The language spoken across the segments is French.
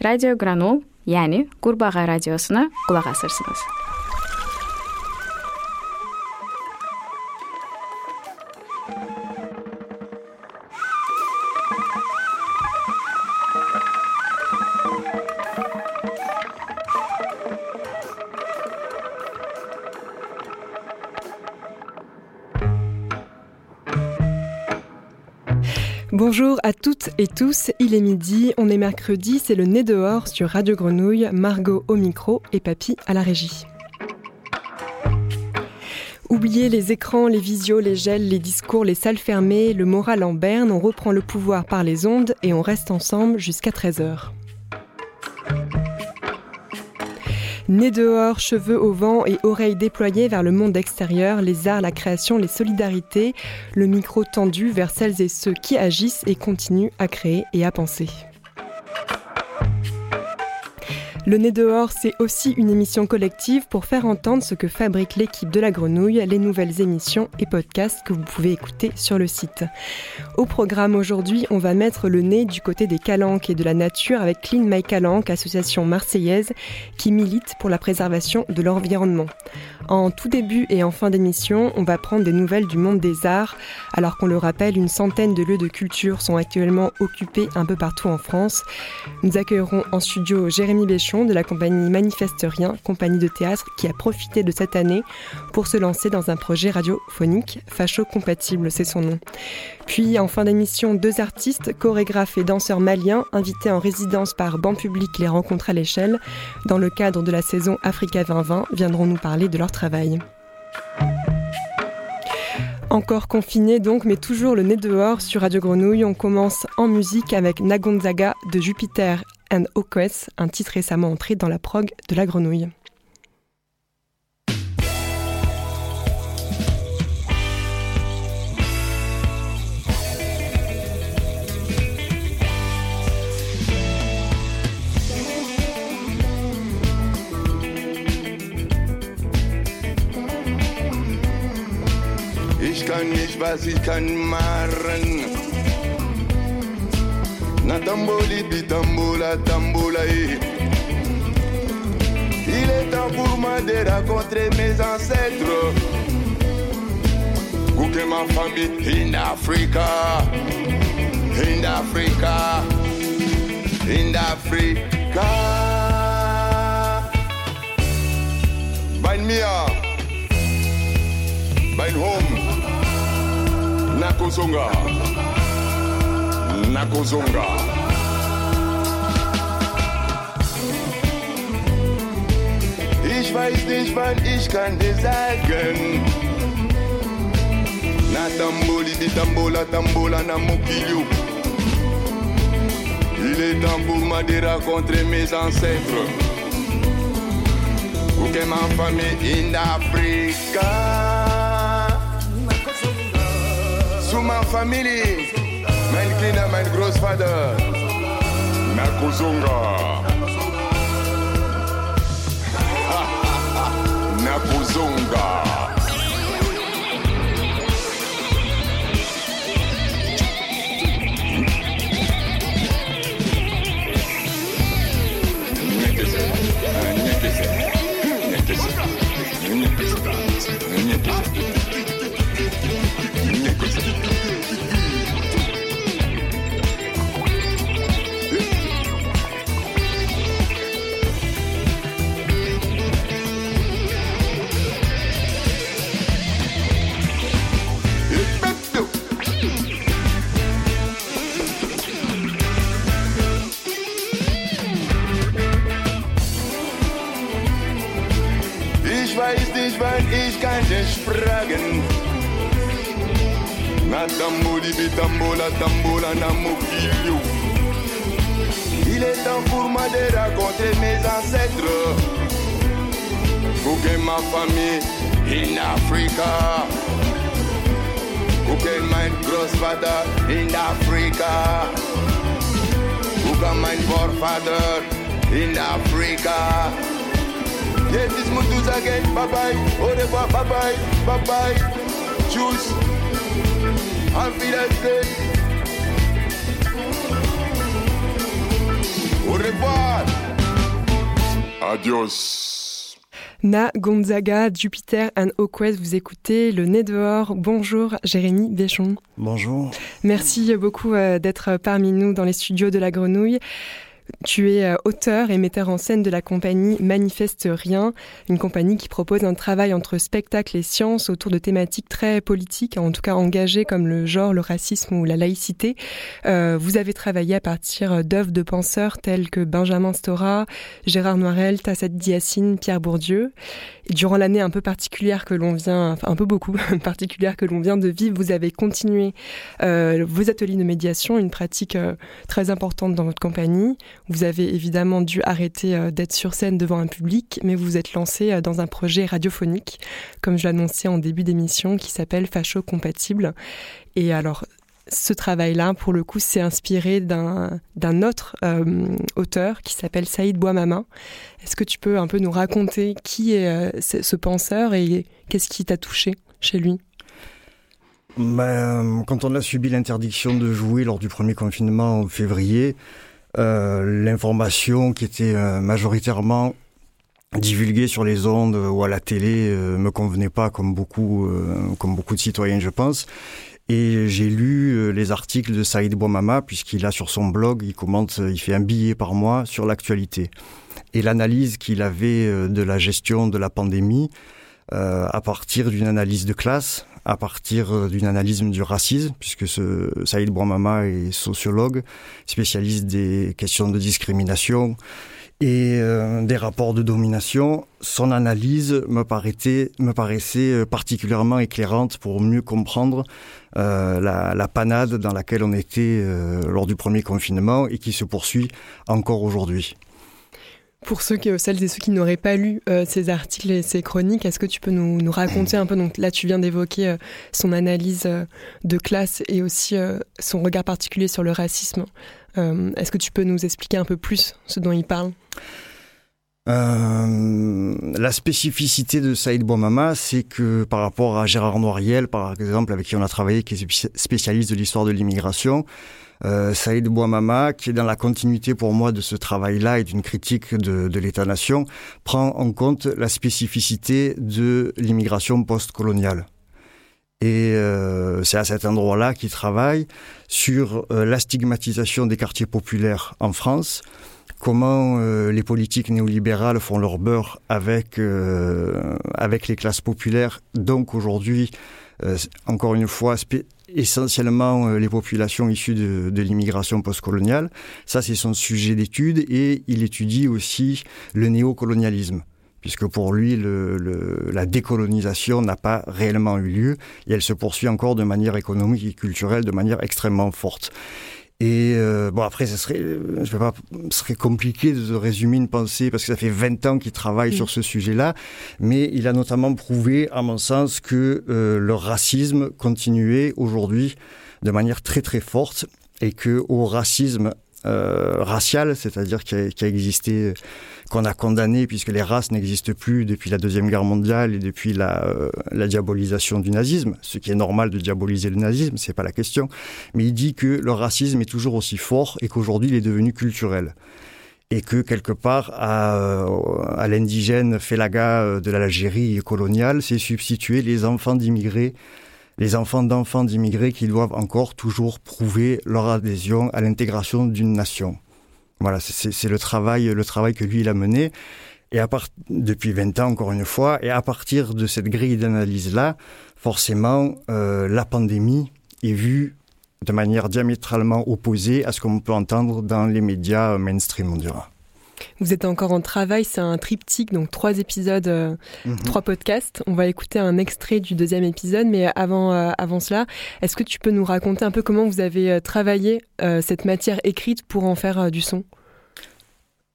Radio Granul, yəni Qurbağa radiosuna qulaq asırsınız. À toutes et tous, il est midi, on est mercredi, c'est le nez dehors sur Radio Grenouille, Margot au micro et Papy à la régie. Oubliez les écrans, les visios, les gels, les discours, les salles fermées, le moral en berne, on reprend le pouvoir par les ondes et on reste ensemble jusqu'à 13h. Nez dehors, cheveux au vent et oreilles déployées vers le monde extérieur, les arts, la création, les solidarités, le micro tendu vers celles et ceux qui agissent et continuent à créer et à penser. Le nez dehors, c'est aussi une émission collective pour faire entendre ce que fabrique l'équipe de la grenouille, les nouvelles émissions et podcasts que vous pouvez écouter sur le site. Au programme aujourd'hui, on va mettre le nez du côté des calanques et de la nature avec Clean My Calanque, association marseillaise qui milite pour la préservation de l'environnement. En tout début et en fin d'émission, on va prendre des nouvelles du monde des arts, alors qu'on le rappelle, une centaine de lieux de culture sont actuellement occupés un peu partout en France. Nous accueillerons en studio Jérémy Béchon de la compagnie Manifeste Rien, compagnie de théâtre qui a profité de cette année pour se lancer dans un projet radiophonique, Facho Compatible, c'est son nom. Puis en fin d'émission, deux artistes, chorégraphes et danseurs maliens invités en résidence par Banc Public les rencontres à l'échelle dans le cadre de la saison Africa 2020 viendront nous parler de leur travail. Encore confiné donc, mais toujours le nez dehors sur Radio Grenouille. On commence en musique avec Nagonzaga de Jupiter and Okes, un titre récemment entré dans la prog de la Grenouille. Kann nicht, was ich kann machen. Na tamboli di tambola, tambola, eh. Il est temps pour moi de rencontrer mes ancêtres. Ma famille in Africa, in Africa, in Africa. Bind me up, bind home. Nakozonga, Nakozonga. Ich weiß nicht, wann ich kann dir sagen. Na tamboli di tambola, na mokilio. Il est temps pour moi de rencontrer mes ancêtres. Ou que ma famille in Africa. Zu ma family, mein Kinder, mein Großvater. Nakuzunga. Nakuzunga. Ich kann dich fragen. Na tamboli bi tambola, na mokilio. Il est temps pour moi de raconter mes ancêtres. Ma famille in Africa. Pour mein Großvater in Africa. Pour in Africa. Yes, this again. Bye bye. Au revoir. Bye bye. Bye bye. Tschüss. Auf Wiedersehen. Au revoir. Adios. Na, Gonzaga, Jupiter and Oquest, vous écoutez Le Nez dehors. Bonjour Jérémy Béchon. Bonjour. Merci beaucoup euh, d'être parmi nous dans les studios de la Grenouille. Tu es euh, auteur et metteur en scène de la compagnie Manifeste Rien, une compagnie qui propose un travail entre spectacle et science autour de thématiques très politiques, en tout cas engagées comme le genre, le racisme ou la laïcité. Euh, vous avez travaillé à partir d'œuvres de penseurs tels que Benjamin Stora, Gérard Noirel, Tassat Diassine, Pierre Bourdieu. Durant l'année un peu particulière que l'on vient, enfin un peu beaucoup particulière que l'on vient de vivre, vous avez continué euh, vos ateliers de médiation, une pratique euh, très importante dans votre compagnie. Vous avez évidemment dû arrêter euh, d'être sur scène devant un public, mais vous vous êtes lancé dans un projet radiophonique, comme je l'annonçais en début d'émission, qui s'appelle Facho Compatible. Et alors, ce travail-là, pour le coup, s'est inspiré d'un autre euh, auteur qui s'appelle Saïd Bouamama. Est-ce que tu peux un peu nous raconter qui est euh, ce penseur et qu'est-ce qui t'a touché chez lui? Ben, Quand on a subi l'interdiction de jouer lors du premier confinement en février, euh, l'information qui était majoritairement divulguée sur les ondes ou à la télé me convenait pas comme beaucoup, comme beaucoup de citoyens, je pense. Et j'ai lu les articles de Saïd Bouamama, puisqu'il a sur son blog, il commente, il fait un billet par mois sur l'actualité. Et l'analyse qu'il avait de la gestion de la pandémie, euh, à partir d'une analyse de classe, à partir euh, d'une analyse du racisme, puisque ce Saïd Bouamama est sociologue, spécialiste des questions de discrimination et euh, des rapports de domination. Son analyse me, paraissait, euh, particulièrement éclairante pour mieux comprendre euh, la, la, panade dans laquelle on était lors du premier confinement et qui se poursuit encore aujourd'hui. Pour ceux que, celles et ceux qui n'auraient pas lu euh, ces articles et ces chroniques, est-ce que tu peux nous, raconter un peu Donc là, tu viens d'évoquer euh, son analyse euh, de classe et aussi son regard particulier sur le racisme. Est-ce que tu peux nous expliquer un peu plus ce dont il parle? La spécificité de Saïd Bouamama, c'est que par rapport à Gérard Noiriel, par exemple, avec qui on a travaillé, qui est spécialiste de l'histoire de l'immigration, euh, Saïd Bouamama, qui est dans la continuité pour moi de ce travail-là et d'une critique de, l'État-nation, prend en compte la spécificité de l'immigration post-coloniale. Et euh, c'est à cet endroit-là qu'il travaille sur euh, la stigmatisation des quartiers populaires en France, comment euh, les politiques néolibérales font leur beurre avec, euh, avec les classes populaires, donc aujourd'hui, encore une fois, essentiellement euh, les populations issues de, l'immigration postcoloniale. Ça, c'est son sujet d'étude et il étudie aussi le néocolonialisme puisque pour lui, la décolonisation n'a pas réellement eu lieu et elle se poursuit encore de manière économique et culturelle de manière extrêmement forte. Et euh, bon après, ça serait, je vais pas, ce serait compliqué de résumer une pensée parce que ça fait 20 ans qu'il travaille mmh. sur ce sujet-là, mais il a notamment prouvé, à mon sens, que euh, le racisme continuait aujourd'hui de manière très très forte et que au racisme euh, racial, c'est-à-dire qui, qui a, existé, qu'on a condamné puisque les races n'existent plus depuis la deuxième guerre mondiale et depuis la, euh, la diabolisation du nazisme, ce qui est normal de diaboliser le nazisme, c'est pas la question. Mais il dit que le racisme est toujours aussi fort et qu'aujourd'hui il est devenu culturel et que quelque part à, à l'indigène félaga de l'Algérie coloniale s'est substitué les enfants d'immigrés les enfants d'enfants d'immigrés qui doivent encore toujours prouver leur adhésion à l'intégration d'une nation. Voilà, c'est le travail, le travail que lui il a mené. Et à part, depuis 20 ans, encore une fois, et à partir de cette grille d'analyse-là, forcément, euh, la pandémie est vue de manière diamétralement opposée à ce qu'on peut entendre dans les médias mainstream, on dira. Vous êtes encore en travail, c'est un triptyque, donc trois épisodes, euh, mm -hmm. trois podcasts. On va écouter un extrait du deuxième épisode, mais avant, euh, avant cela, est-ce que tu peux nous raconter un peu comment vous avez euh, travaillé euh, cette matière écrite pour en faire du son?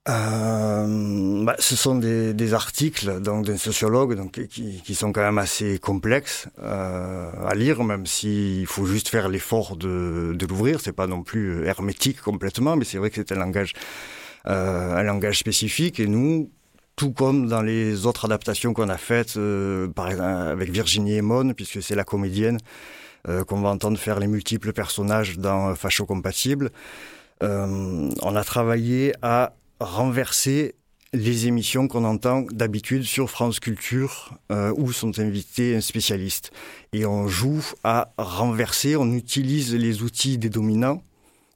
Bah, ce sont des, des articles d'un sociologue donc qui, qui sont quand même assez complexes à lire même s'il faut juste faire l'effort de, de l'ouvrir c'est pas non plus hermétique complètement mais c'est vrai que c'est un langage un langage spécifique et nous tout comme dans les autres adaptations qu'on a faites euh, par exemple avec Virginie Emon puisque c'est la comédienne euh, qu'on va entendre faire les multiples personnages dans Facho compatible on a travaillé à renverser les émissions qu'on entend d'habitude sur France Culture où sont invités un spécialiste. Et on joue à renverser, on utilise les outils des dominants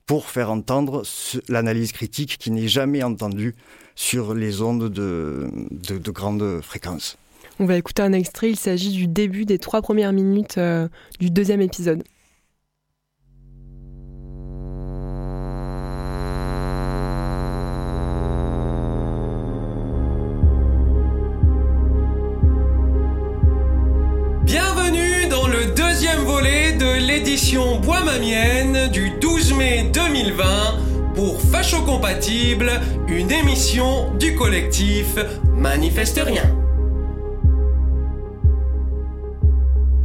pour faire entendre l'analyse critique qui n'est jamais entendue sur les ondes de, de, grande fréquence. On va écouter un extrait, il s'agit du début des trois premières minutes euh, du deuxième épisode. Volet de l'édition Bois Mamienne du 12 mai 2020 pour Facho Compatible, une émission du collectif Manifeste Rien.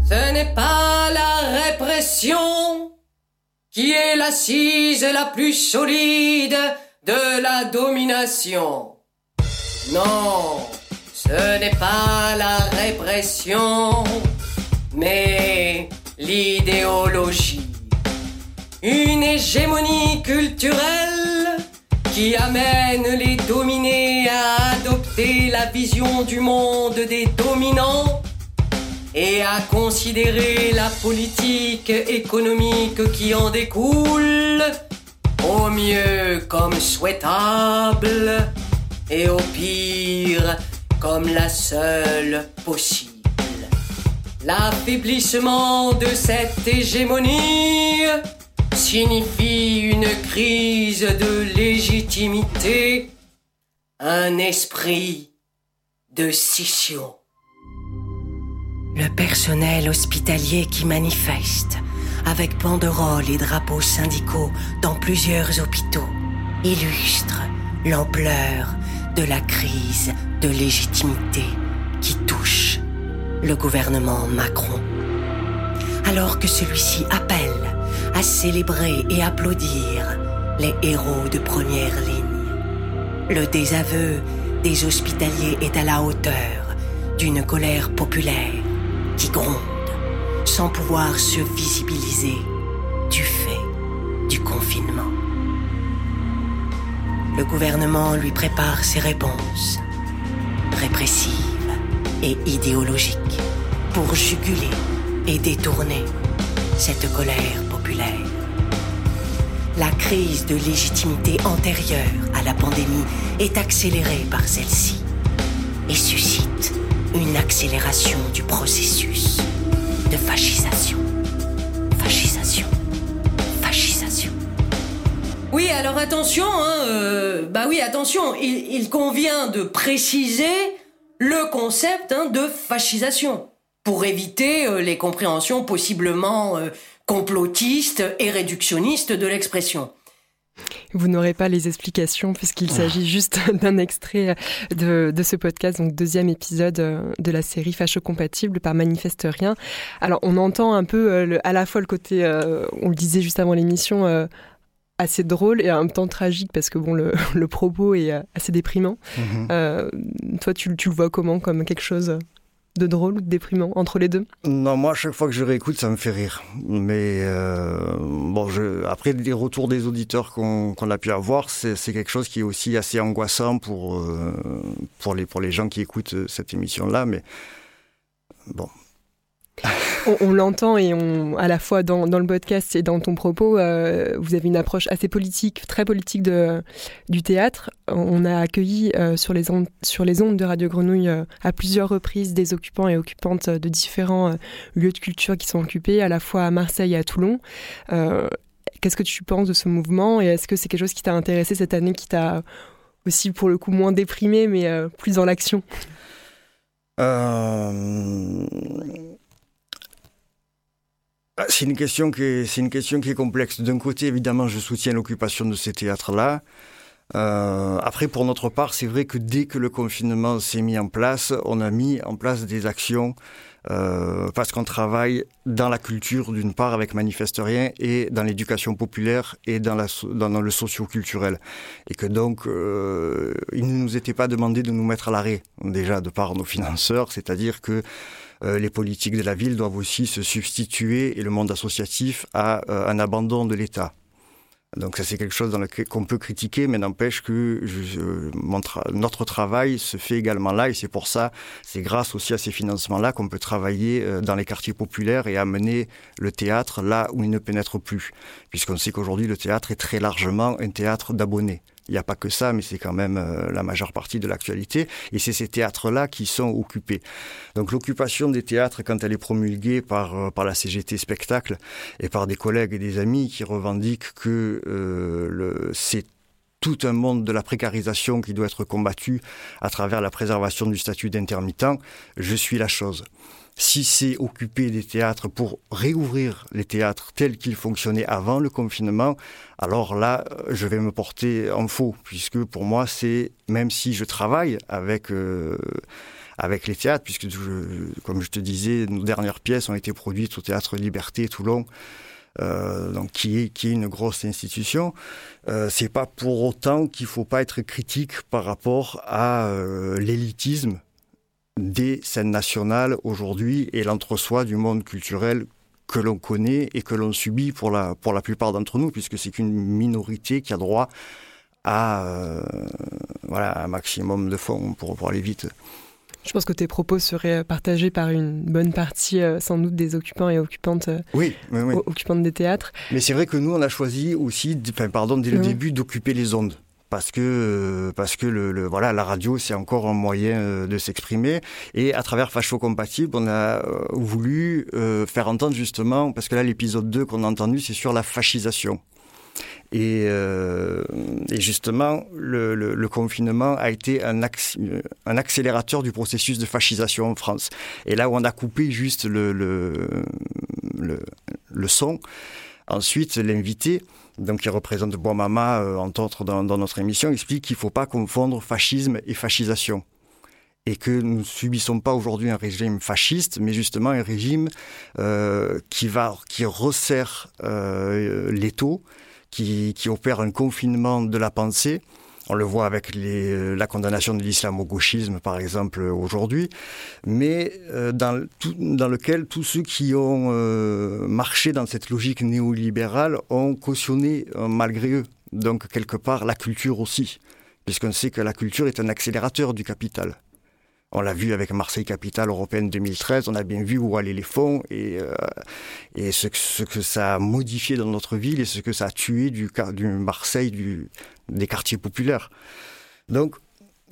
Ce n'est pas la répression qui est l'assise la plus solide de la domination. Non, ce n'est pas la répression, mais l'idéologie une hégémonie culturelle qui amène les dominés à adopter la vision du monde des dominants et à considérer la politique économique qui en découle au mieux comme souhaitable et au pire comme la seule possible. L'affaiblissement de cette hégémonie signifie une crise de légitimité, un esprit de scission. Le personnel hospitalier qui manifeste, avec banderoles et drapeaux syndicaux dans plusieurs hôpitaux, illustre l'ampleur de la crise de légitimité qui touche le gouvernement Macron. Alors que celui-ci appelle à célébrer et applaudir les héros de première ligne. Le désaveu des hospitaliers est à la hauteur d'une colère populaire qui gronde sans pouvoir se visibiliser du fait du confinement. Le gouvernement lui prépare ses réponses, répressives et idéologiques, pour juguler et détourner cette colère la crise de légitimité antérieure à la pandémie est accélérée par celle-ci et suscite une accélération du processus de fascisation. Fascisation. Fascisation. Oui, alors attention, hein, euh, bah oui, attention, il, convient de préciser le concept hein, de fascisation pour éviter euh, les compréhensions possiblement euh, complotiste et réductionniste de l'expression. Vous n'aurez pas les explications puisqu'il ah. s'agit juste d'un extrait de, ce podcast, donc deuxième épisode euh, de la série Facho Compatible par Manifeste Rien. Alors on entend un peu euh, à la fois le côté, euh, on le disait juste avant l'émission, assez drôle et en même temps tragique parce que bon le, propos est assez déprimant. Mm-hmm. toi tu, tu, le vois comment comme quelque chose de drôle ou de déprimant entre les deux? Non, moi, à chaque fois que je réécoute, ça me fait rire. Mais euh, bon, je, après les retours des auditeurs qu'on a pu avoir, c'est quelque chose qui est aussi assez angoissant pour, euh, pour, les, pour les gens qui écoutent cette émission-là. Mais bon, on, l'entend et on, à la fois dans, le podcast et dans ton propos, euh, vous avez une approche assez politique, très politique du théâtre. On a accueilli euh, sur, les ondes, de Radio Grenouille euh, à plusieurs reprises des occupants et occupantes de différents lieux de culture qui sont occupés, à la fois à Marseille et à Toulon. Qu'est-ce que tu penses de ce mouvement et est-ce que c'est quelque chose qui t'a intéressé cette année, qui t'a aussi pour le coup moins déprimé mais plus dans l'action? C'est une question qui est, c'est une question qui est complexe. D'un côté, évidemment, je soutiens l'occupation de ces théâtres-là. Euh, après, pour notre part, c'est vrai que dès que le confinement s'est mis en place, on a mis en place des actions euh, parce qu'on travaille dans la culture d'une part avec Manifeste Rien et dans l'éducation populaire et dans, la, dans, le socio-culturel. Et que donc, euh, il ne nous était pas demandé de nous mettre à l'arrêt, déjà de par nos financeurs, c'est-à-dire que les politiques de la ville doivent aussi se substituer, et le monde associatif, à euh, un abandon de l'État. Donc ça c'est quelque chose qu'on peut critiquer, mais n'empêche que notre travail se fait également là, et c'est pour ça, c'est grâce aussi à ces financements-là qu'on peut travailler euh, dans les quartiers populaires et amener le théâtre là où il ne pénètre plus, puisqu'on sait qu'aujourd'hui le théâtre est très largement un théâtre d'abonnés. Il n'y a pas que ça, mais c'est quand même euh, la majeure partie de l'actualité. Et c'est ces théâtres-là qui sont occupés. Donc l'occupation des théâtres, quand elle est promulguée par, euh, la CGT Spectacle et par des collègues et des amis qui revendiquent que euh, c'est tout un monde de la précarisation qui doit être combattu à travers la préservation du statut d'intermittent, je suis la chose si c'est occuper des théâtres pour réouvrir les théâtres tels qu'ils fonctionnaient avant le confinement, alors là, euh, je vais me porter en faux, puisque pour moi, c'est, même si je travaille avec, euh, avec les théâtres, puisque, comme je te disais, nos dernières pièces ont été produites au Théâtre Liberté Toulon, euh, donc qui est qui est une grosse institution. Euh, c'est pas pour autant qu'il faut pas être critique par rapport à euh, l'élitisme des scènes nationales aujourd'hui et l'entre-soi du monde culturel que l'on connaît et que l'on subit pour la, pour la plupart d'entre nous, puisque c'est qu'une minorité qui a droit à euh, voilà, un maximum de fonds pour, pour aller vite. Je pense que tes propos seraient partagés par une bonne partie, euh, sans doute, des occupants et occupantes, euh, oui, oui, occupantes des théâtres. Mais c'est vrai que nous, on a choisi aussi, enfin, pardon, dès le début, d'occuper les ondes parce que euh, parce que le, voilà la radio c'est encore un moyen euh, de s'exprimer. Et à travers Facho compatible on a euh, voulu faire entendre justement parce que là l'épisode 2 qu'on a entendu c'est sur la fascisation. Et, et justement le, confinement a été un, accélérateur du processus de fascisation en France. Et là où on a coupé juste le, le son ensuite l'invité donc qui représente Bois-Mama, euh, entre autres dans, notre émission, explique qu'il ne faut pas confondre fascisme et fascisation. Et que nous ne subissons pas aujourd'hui un régime fasciste, mais justement un régime euh, qui, va, qui resserre euh, l'étau, qui, qui opère un confinement de la pensée, on le voit avec euh, la condamnation de l'islamo-gauchisme, par exemple, aujourd'hui, mais euh, dans, lequel tous ceux qui ont euh, marché dans cette logique néolibérale ont cautionné malgré eux. Donc, quelque part, la culture aussi, puisqu'on sait que la culture est un accélérateur du capital. On l'a vu avec Marseille Capitale Européenne 2013, on a bien vu où allaient les fonds et, ce, que ça a modifié dans notre ville et ce que ça a tué du, du Marseille du, des quartiers populaires. Donc,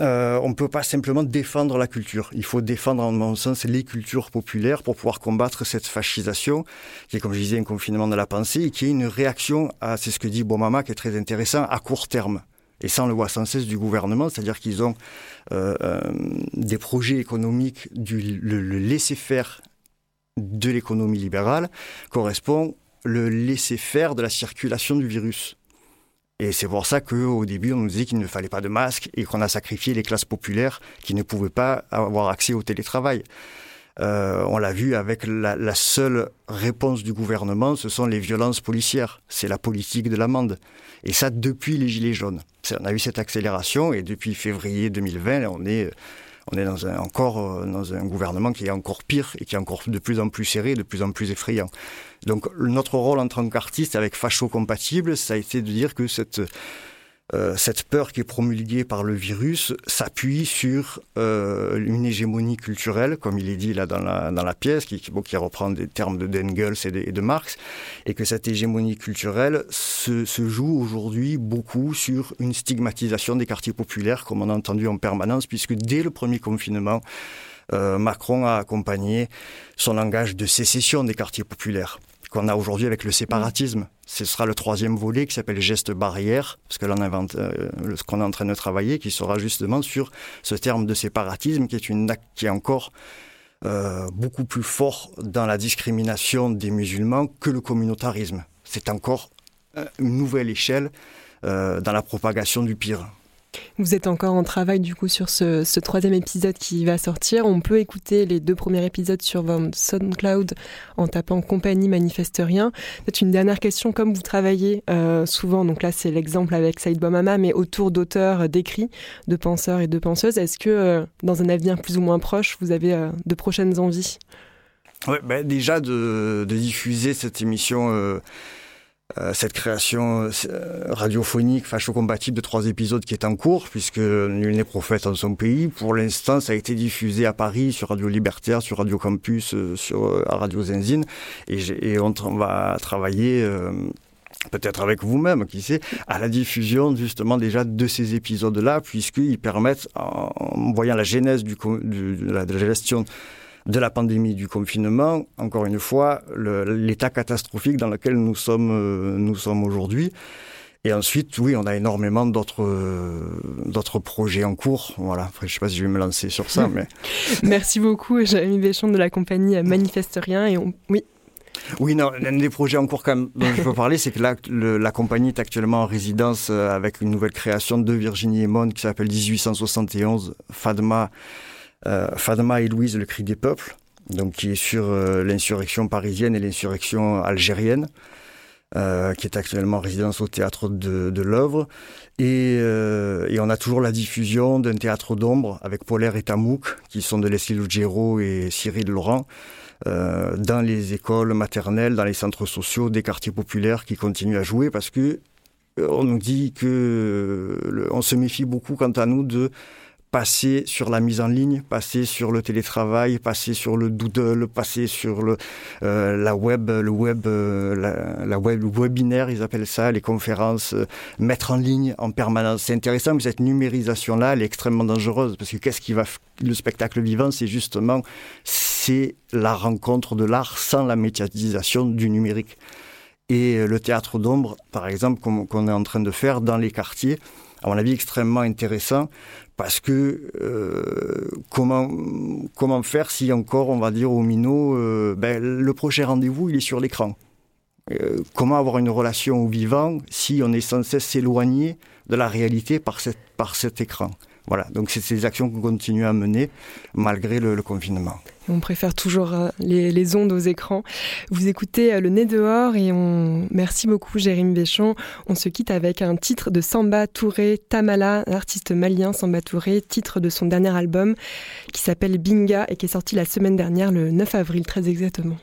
euh, on ne peut pas simplement défendre la culture. Il faut défendre, en mon sens, les cultures populaires pour pouvoir combattre cette fascisation, qui est, comme je disais, un confinement de la pensée, et qui est une réaction à, c'est ce que dit Bomama, qui est très intéressant, à court terme. Et on le voit sans cesse du gouvernement, c'est-à-dire qu'ils ont euh, euh, des projets économiques, du le, le laisser-faire de l'économie libérale correspond le laisser-faire de la circulation du virus. Et c'est pour ça qu'au début, on nous disait qu'il ne fallait pas de masque et qu'on a sacrifié les classes populaires qui ne pouvaient pas avoir accès au télétravail. Euh, on l'a vu avec la, la, seule réponse du gouvernement, ce sont les violences policières. C'est la politique de l'amende. Et ça, depuis les Gilets jaunes. On a eu cette accélération et depuis février 2020, on est on est dans un, encore euh, dans un gouvernement qui est encore pire et qui est encore de plus en plus serré, de plus en plus effrayant. Donc notre rôle en tant qu'artiste avec Facho compatible, ça a été de dire que cette euh, cette peur qui est promulguée par le virus s'appuie sur euh, une hégémonie culturelle, comme il est dit là dans la, pièce, qui, reprend des termes de Dengels et de, Marx, et que cette hégémonie culturelle se, se joue aujourd'hui beaucoup sur une stigmatisation des quartiers populaires, comme on a entendu en permanence, puisque dès le premier confinement, euh, Macron a accompagné son langage de sécession des quartiers populaires qu'on a aujourd'hui avec le séparatisme. Ce sera le troisième volet qui s'appelle geste barrière, parce que là on invente euh, ce qu'on est en train de travailler, qui sera justement sur ce terme de séparatisme qui est une qui est encore euh, beaucoup plus fort dans la discrimination des musulmans que le communautarisme. C'est encore euh, une nouvelle échelle euh, dans la propagation du pire. Vous êtes encore en travail du coup sur ce, troisième épisode qui va sortir. On peut écouter les deux premiers épisodes sur SoundCloud en tapant Compagnie Manifeste Rien. Peut-être une dernière question, comme vous travaillez euh, souvent, donc là c'est l'exemple avec Saïd Bouamama, mais autour d'auteurs d'écrits, de penseurs et de penseuses, est-ce que euh, dans un avenir plus ou moins proche, vous avez euh, de prochaines envies? Ouais, ben Déjà de, diffuser cette émission euh, cette création radiophonique facho-compatible de trois épisodes qui est en cours, puisque nul n'est prophète en son pays. Pour l'instant, ça a été diffusé à Paris sur Radio Libertaire, sur Radio Campus, sur Radio Zenzine, et, on, va travailler peut-être avec vous-même, qui sait, à la diffusion justement déjà de ces épisodes-là, puisqu'ils permettent, en voyant la genèse de, la, gestion de la pandémie du confinement, encore une fois, l'état catastrophique dans lequel nous sommes, euh, nous sommes aujourd'hui. Et ensuite, oui, on a énormément d'autres d'autres projets en cours. Voilà. je ne sais pas si je vais me lancer sur ça, mais merci beaucoup, Jérémy Béchon de la compagnie Manifeste Rien. Et on... oui, oui, non, l'un des projets en cours dont je peux parler, c'est que là, la compagnie est actuellement en résidence euh, avec une nouvelle création de Virginie Emon qui s'appelle 1871, Fadma, euh, Fadma et Louise, le cri des peuples, donc qui est sur euh, l'insurrection parisienne et l'insurrection algérienne. qui est actuellement en résidence au théâtre de, l'œuvre. Et, on a toujours la diffusion d'un théâtre d'ombre avec Polaire et Tamouk, qui sont de Leslie Lugero et Cyril Laurent, euh, dans les écoles maternelles, dans les centres sociaux, des quartiers populaires qui continuent à jouer parce que euh, on nous dit que on se méfie beaucoup quant à nous de passer sur la mise en ligne, passer sur le télétravail, passer sur le doodle, passer sur le euh, la web, le web, euh, la, web, le webinaire, ils appellent ça, les conférences, euh, mettre en ligne en permanence. C'est intéressant, mais cette numérisation-là, elle est extrêmement dangereuse parce que qu'est-ce qui va le spectacle vivant, c'est justement c'est la rencontre de l'art sans la médiatisation du numérique. Et le théâtre d'ombre, par exemple, qu'on est en train de faire dans les quartiers, à mon avis, extrêmement intéressant parce que euh, comment comment faire si encore on va dire au minot euh, ben, le prochain rendez-vous il est sur l'écran euh, comment avoir une relation au vivant si on est sans cesse s'éloigner de la réalité par cette par cet écran? Voilà, donc c'est ces actions qu'on continue à mener malgré le, confinement. On préfère toujours euh, les, ondes aux écrans. Vous écoutez euh, Le Nez dehors et on merci beaucoup Jérémy Béchon. On se quitte avec un titre de Samba Touré Tamala, artiste malien Samba Touré, titre de son dernier album qui s'appelle Binga et qui est sorti la semaine dernière le 9 avril très exactement.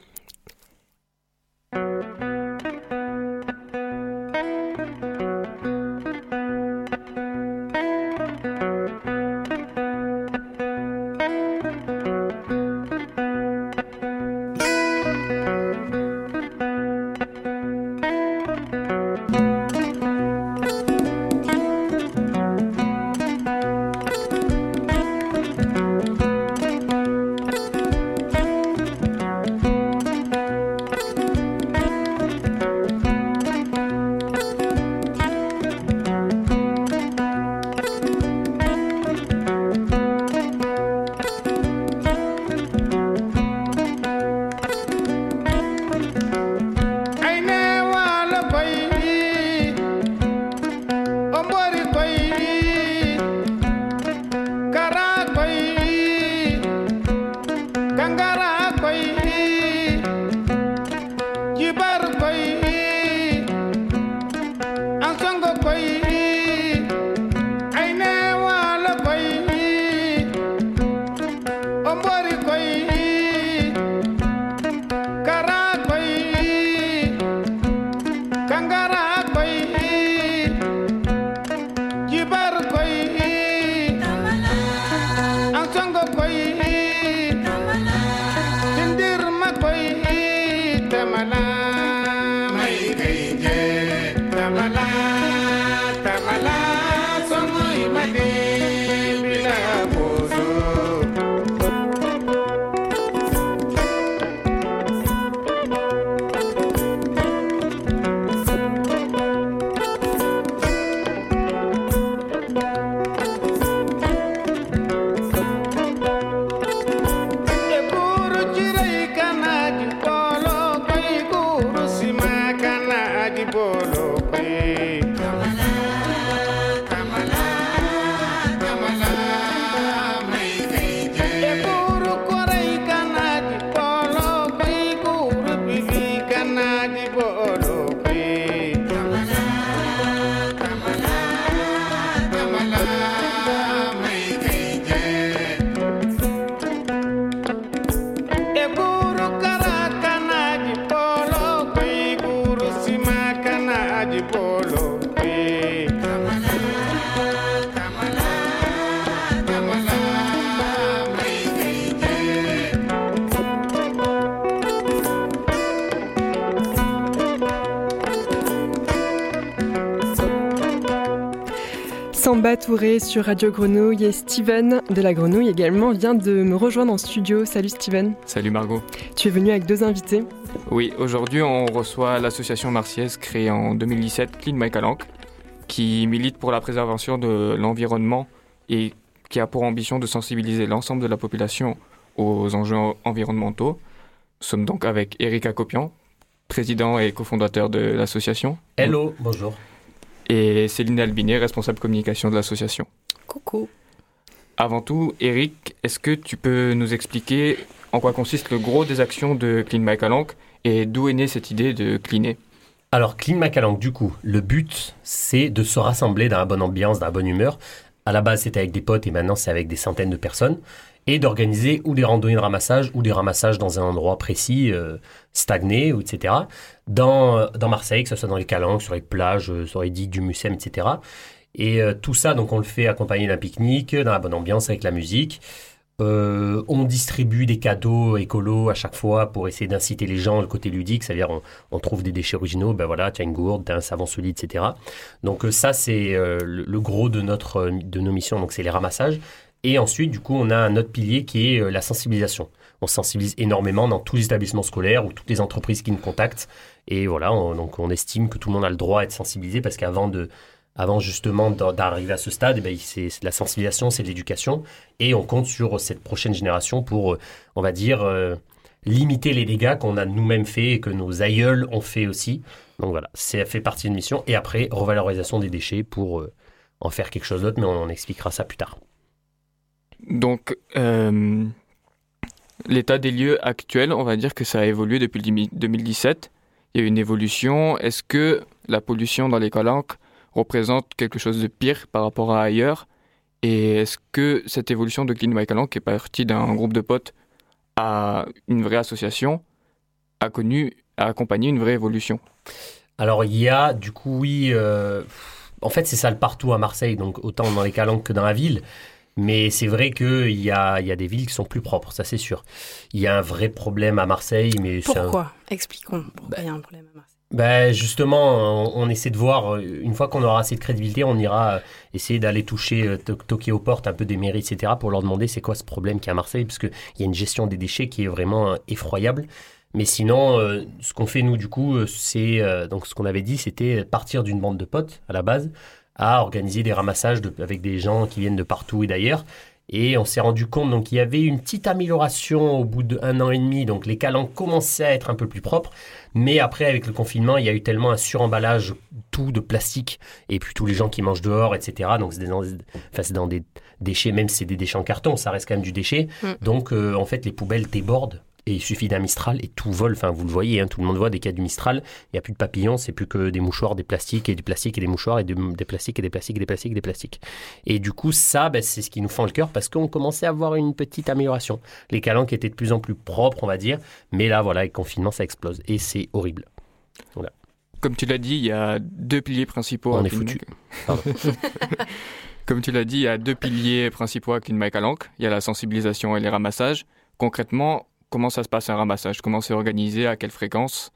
Samba Touré sur Radio Grenouille et Steven de la Grenouille également vient de me rejoindre en studio. Salut Steven. Salut Margot. Tu es venu avec deux invités. Oui, aujourd'hui on reçoit l'association marseillaise créée en 2017, Clean My Calanque, qui milite pour la préservation de l'environnement et qui a pour ambition de sensibiliser l'ensemble de la population aux enjeux environnementaux. Nous sommes donc avec Eric Acopian, président et cofondateur de l'association. Hello, bonjour et Céline Albinet, responsable communication de l'association. Coucou. Avant tout, Eric, est-ce que tu peux nous expliquer en quoi consiste le gros des actions de Clean My Calanque et d'où est née cette idée de cleaner Alors, Clean My Calanque, du coup, le but, c'est de se rassembler dans la bonne ambiance, dans la bonne humeur. À la base, c'était avec des potes et maintenant, c'est avec des centaines de personnes et d'organiser ou des randonnées de ramassage ou des ramassages dans un endroit précis, euh, stagné, etc. Dans, dans Marseille, que ce soit dans les calanques, sur les plages, euh, sur les digues du Mucem, etc. Et euh, tout ça, donc on le fait accompagné d'un pique-nique, dans la bonne ambiance avec la musique. on distribue des cadeaux écolos à chaque fois pour essayer d'inciter les gens le côté ludique, c'est-à-dire on, trouve des déchets originaux, ben voilà, tu as une gourde, tu as un savon solide, etc. Donc ça c'est le, le, gros de, notre, de nos missions, donc c'est les ramassages. Et ensuite, du coup, on a un autre pilier qui est euh, la sensibilisation. On sensibilise énormément dans tous les établissements scolaires ou toutes les entreprises qui nous contactent. Et voilà, on, donc on estime que tout le monde a le droit d'être sensibilisé parce qu'avant de, avant justement d'arriver à ce stade, eh ben, c'est la sensibilisation, c'est l'éducation. Et on compte sur cette prochaine génération pour, euh, on va dire, euh, limiter les dégâts qu'on a nous-mêmes fait et que nos aïeuls ont fait aussi. Donc voilà, ça fait partie d'une mission. Et après, revalorisation des déchets pour en faire quelque chose d'autre, mais on en expliquera ça plus tard. Donc, euh, l'état des lieux actuel, on va dire que ça a évolué depuis 2017. Il y a eu une évolution. Est-ce que la pollution dans les calanques représente quelque chose de pire par rapport à ailleurs? Et est-ce que cette évolution de Clean My Calanque, qui est partie d'un groupe de potes à une vraie association, a connu, a accompagné une vraie évolution? Alors, il y a, du coup, oui. Euh, en fait, c'est ça partout à Marseille, donc autant dans les calanques que dans la ville. Mais c'est vrai qu'il y a, y a des villes qui sont plus propres, ça c'est sûr. Il y a un vrai problème à Marseille. mais Pourquoi? Expliquons pourquoi il y a un problème à Marseille. Ben justement, on, essaie de voir, une fois qu'on aura assez de crédibilité, on ira essayer d'aller toucher, euh, toquer aux portes un peu des mairies, etc., pour leur demander c'est quoi ce problème qu'il y a à Marseille, parce qu'il y a une gestion des déchets qui est vraiment euh, effroyable. Mais sinon, euh, ce qu'on fait nous, du coup, c'est, donc ce qu'on avait dit, c'était partir d'une bande de potes à la base, à organiser des ramassages avec des gens qui viennent de partout et d'ailleurs. Et on s'est rendu compte donc qu'il y avait une petite amélioration au bout d'un an et demi. Donc les calanques commençaient à être un peu plus propres. Mais après, avec le confinement, il y a eu tellement un suremballage tout de plastique. Et puis tous les gens qui mangent dehors, etc. Donc c'est dans, dans, des déchets, même si c'est des déchets en carton, ça reste quand même du déchet. Mm. Donc euh, en fait, les poubelles débordent et il suffit d'un Mistral et tout vole. Enfin, vous le voyez, hein, tout le monde voit des cas du Mistral. Il n'y a plus de papillons, c'est plus que des mouchoirs, des plastiques et du plastique et des mouchoirs et des plastiques et des plastiques et des plastiques et des plastiques. Et du coup, ça, ben, c'est ce qui nous fend le cœur parce qu'on commençait à avoir une petite amélioration. Les calanques étaient de plus en plus propres, on va dire. Mais là, voilà, avec le confinement, ça explose. Et c'est horrible. Voilà. Comme tu l'as dit, il y a deux piliers principaux. On est foutu. Comme tu l'as dit, il y a deux piliers principaux à Clean My Calanque. Il y a la sensibilisation et les ramassages. Concrètement, comment ça se passe un ramassage? Comment c'est organisé? À quelle fréquence?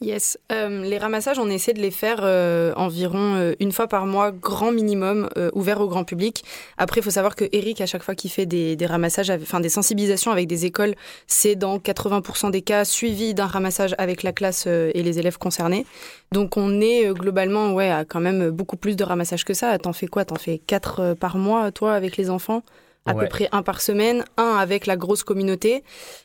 Yes, euh, les ramassages, on essaie de les faire euh, environ euh, une fois par mois, grand minimum, ouvert au grand public. Après, il faut savoir que Eric, à chaque fois qu'il fait des, ramassages, enfin des sensibilisations avec des écoles, c'est dans 80% des cas suivi d'un ramassage avec la classe et les élèves concernés. Donc on est globalement, ouais, à quand même beaucoup plus de ramassages que ça. T'en fais quoi? T'en fais quatre par mois, toi, avec les enfants? À peu près un par semaine, un avec la grosse communauté.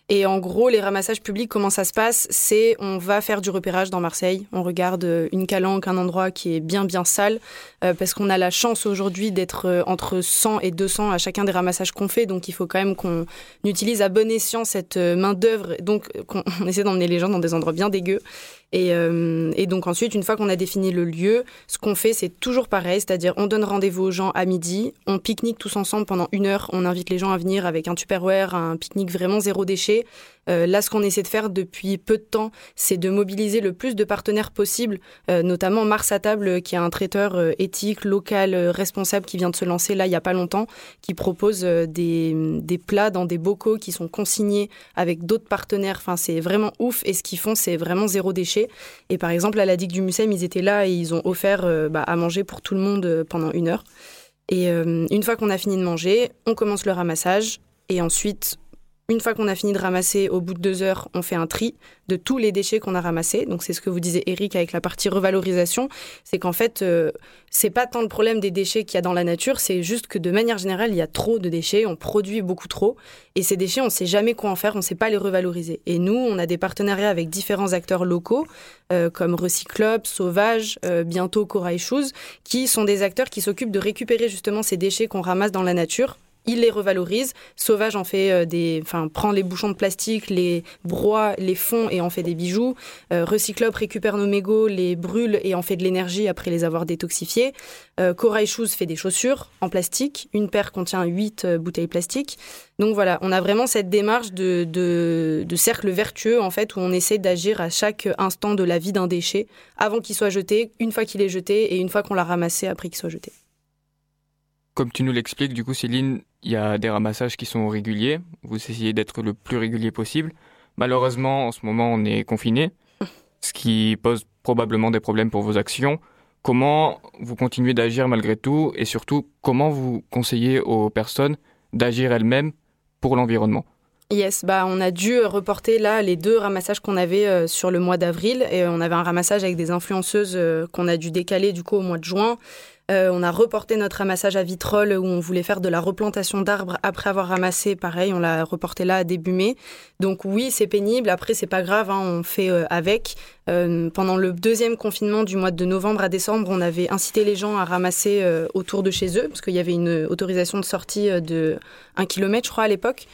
Et en gros, les ramassages publics, comment ça se passe? C'est on va faire du repérage dans Marseille. On regarde euh, une calanque, un endroit qui est bien bien sale, euh, parce qu'on a la chance aujourd'hui d'être euh, entre 100 et 200 à chacun des ramassages qu'on fait. Donc il faut quand même qu'on utilise à bon escient cette main d'œuvre. Donc qu'on essaie d'emmener les gens dans des endroits bien dégueux. Et, et, donc ensuite, une fois qu'on a défini le lieu, ce qu'on fait, c'est toujours pareil, c'est-à-dire on donne rendez-vous aux gens à midi, on pique-nique tous ensemble pendant une heure. On invite les gens à venir avec un Tupperware, un pique-nique vraiment zéro déchet. Euh, là, ce qu'on essaie de faire depuis peu de temps, c'est de mobiliser le plus de partenaires possible, euh, notamment Mars à table, qui est un traiteur euh, éthique, local, responsable, qui vient de se lancer là il y a pas longtemps, qui propose des, des plats dans des bocaux qui sont consignés avec d'autres partenaires. Enfin, c'est vraiment ouf. Et ce qu'ils font, c'est vraiment zéro déchet. Et par exemple, à la digue du Mucem, ils étaient là et ils ont offert bah, à manger pour tout le monde pendant une heure. Et une fois qu'on a fini de manger, on commence le ramassage. Et ensuite, une fois qu'on a fini de ramasser, au bout de deux heures, on fait un tri de tous les déchets qu'on a ramassés. Donc c'est ce que vous disait Eric avec la partie revalorisation, c'est qu'en fait, euh, c'est pas tant le problème des déchets qu'il y a dans la nature, c'est juste que de manière générale, il y a trop de déchets, on produit beaucoup trop, et ces déchets, on sait jamais quoi en faire, on sait pas les revaloriser. Et nous, on a des partenariats avec différents acteurs locaux, euh, comme Recyclop, Sauvage, euh, bientôt Corail Shoes, qui sont des acteurs qui s'occupent de récupérer justement ces déchets qu'on ramasse dans la nature il les revalorise. Sauvage en fait euh, des, enfin prend les bouchons de plastique, les broie, les fond et en fait des bijoux. Euh, Recyclop récupère nos mégots, les brûle et en fait de l'énergie après les avoir détoxifiés. Euh, Corail Shoes fait des chaussures en plastique. Une paire contient 8 euh, bouteilles plastiques. Donc voilà, on a vraiment cette démarche de, de, de cercle vertueux en fait où on essaie d'agir à chaque instant de la vie d'un déchet avant qu'il soit jeté, une fois qu'il est jeté et une fois qu'on l'a ramassé après qu'il soit jeté. Comme tu nous l'expliques, du coup, Céline, il y a des ramassages qui sont réguliers. Vous essayez d'être le plus régulier possible. Malheureusement, en ce moment, on est confiné, ce qui pose probablement des problèmes pour vos actions. Comment vous continuez d'agir malgré tout et surtout, comment vous conseillez aux personnes d'agir elles-mêmes pour l'environnement? Yes, bah on a dû reporter là les deux ramassages qu'on avait euh, sur le mois d'avril et on avait un ramassage avec des influenceuses euh, qu'on a dû décaler du coup au mois de juin euh, on a reporté notre ramassage à Vitrolles où on voulait faire de la replantation d'arbres après avoir ramassé. Pareil, on l'a reporté là à début mai. Donc oui, c'est pénible. Après, c'est pas grave, hein, on fait euh, avec. Euh, pendant le deuxième confinement du mois de novembre à décembre, on avait incité les gens à ramasser autour de chez eux parce qu'il y avait une autorisation de sortie de 1 km, je crois, à l'époque.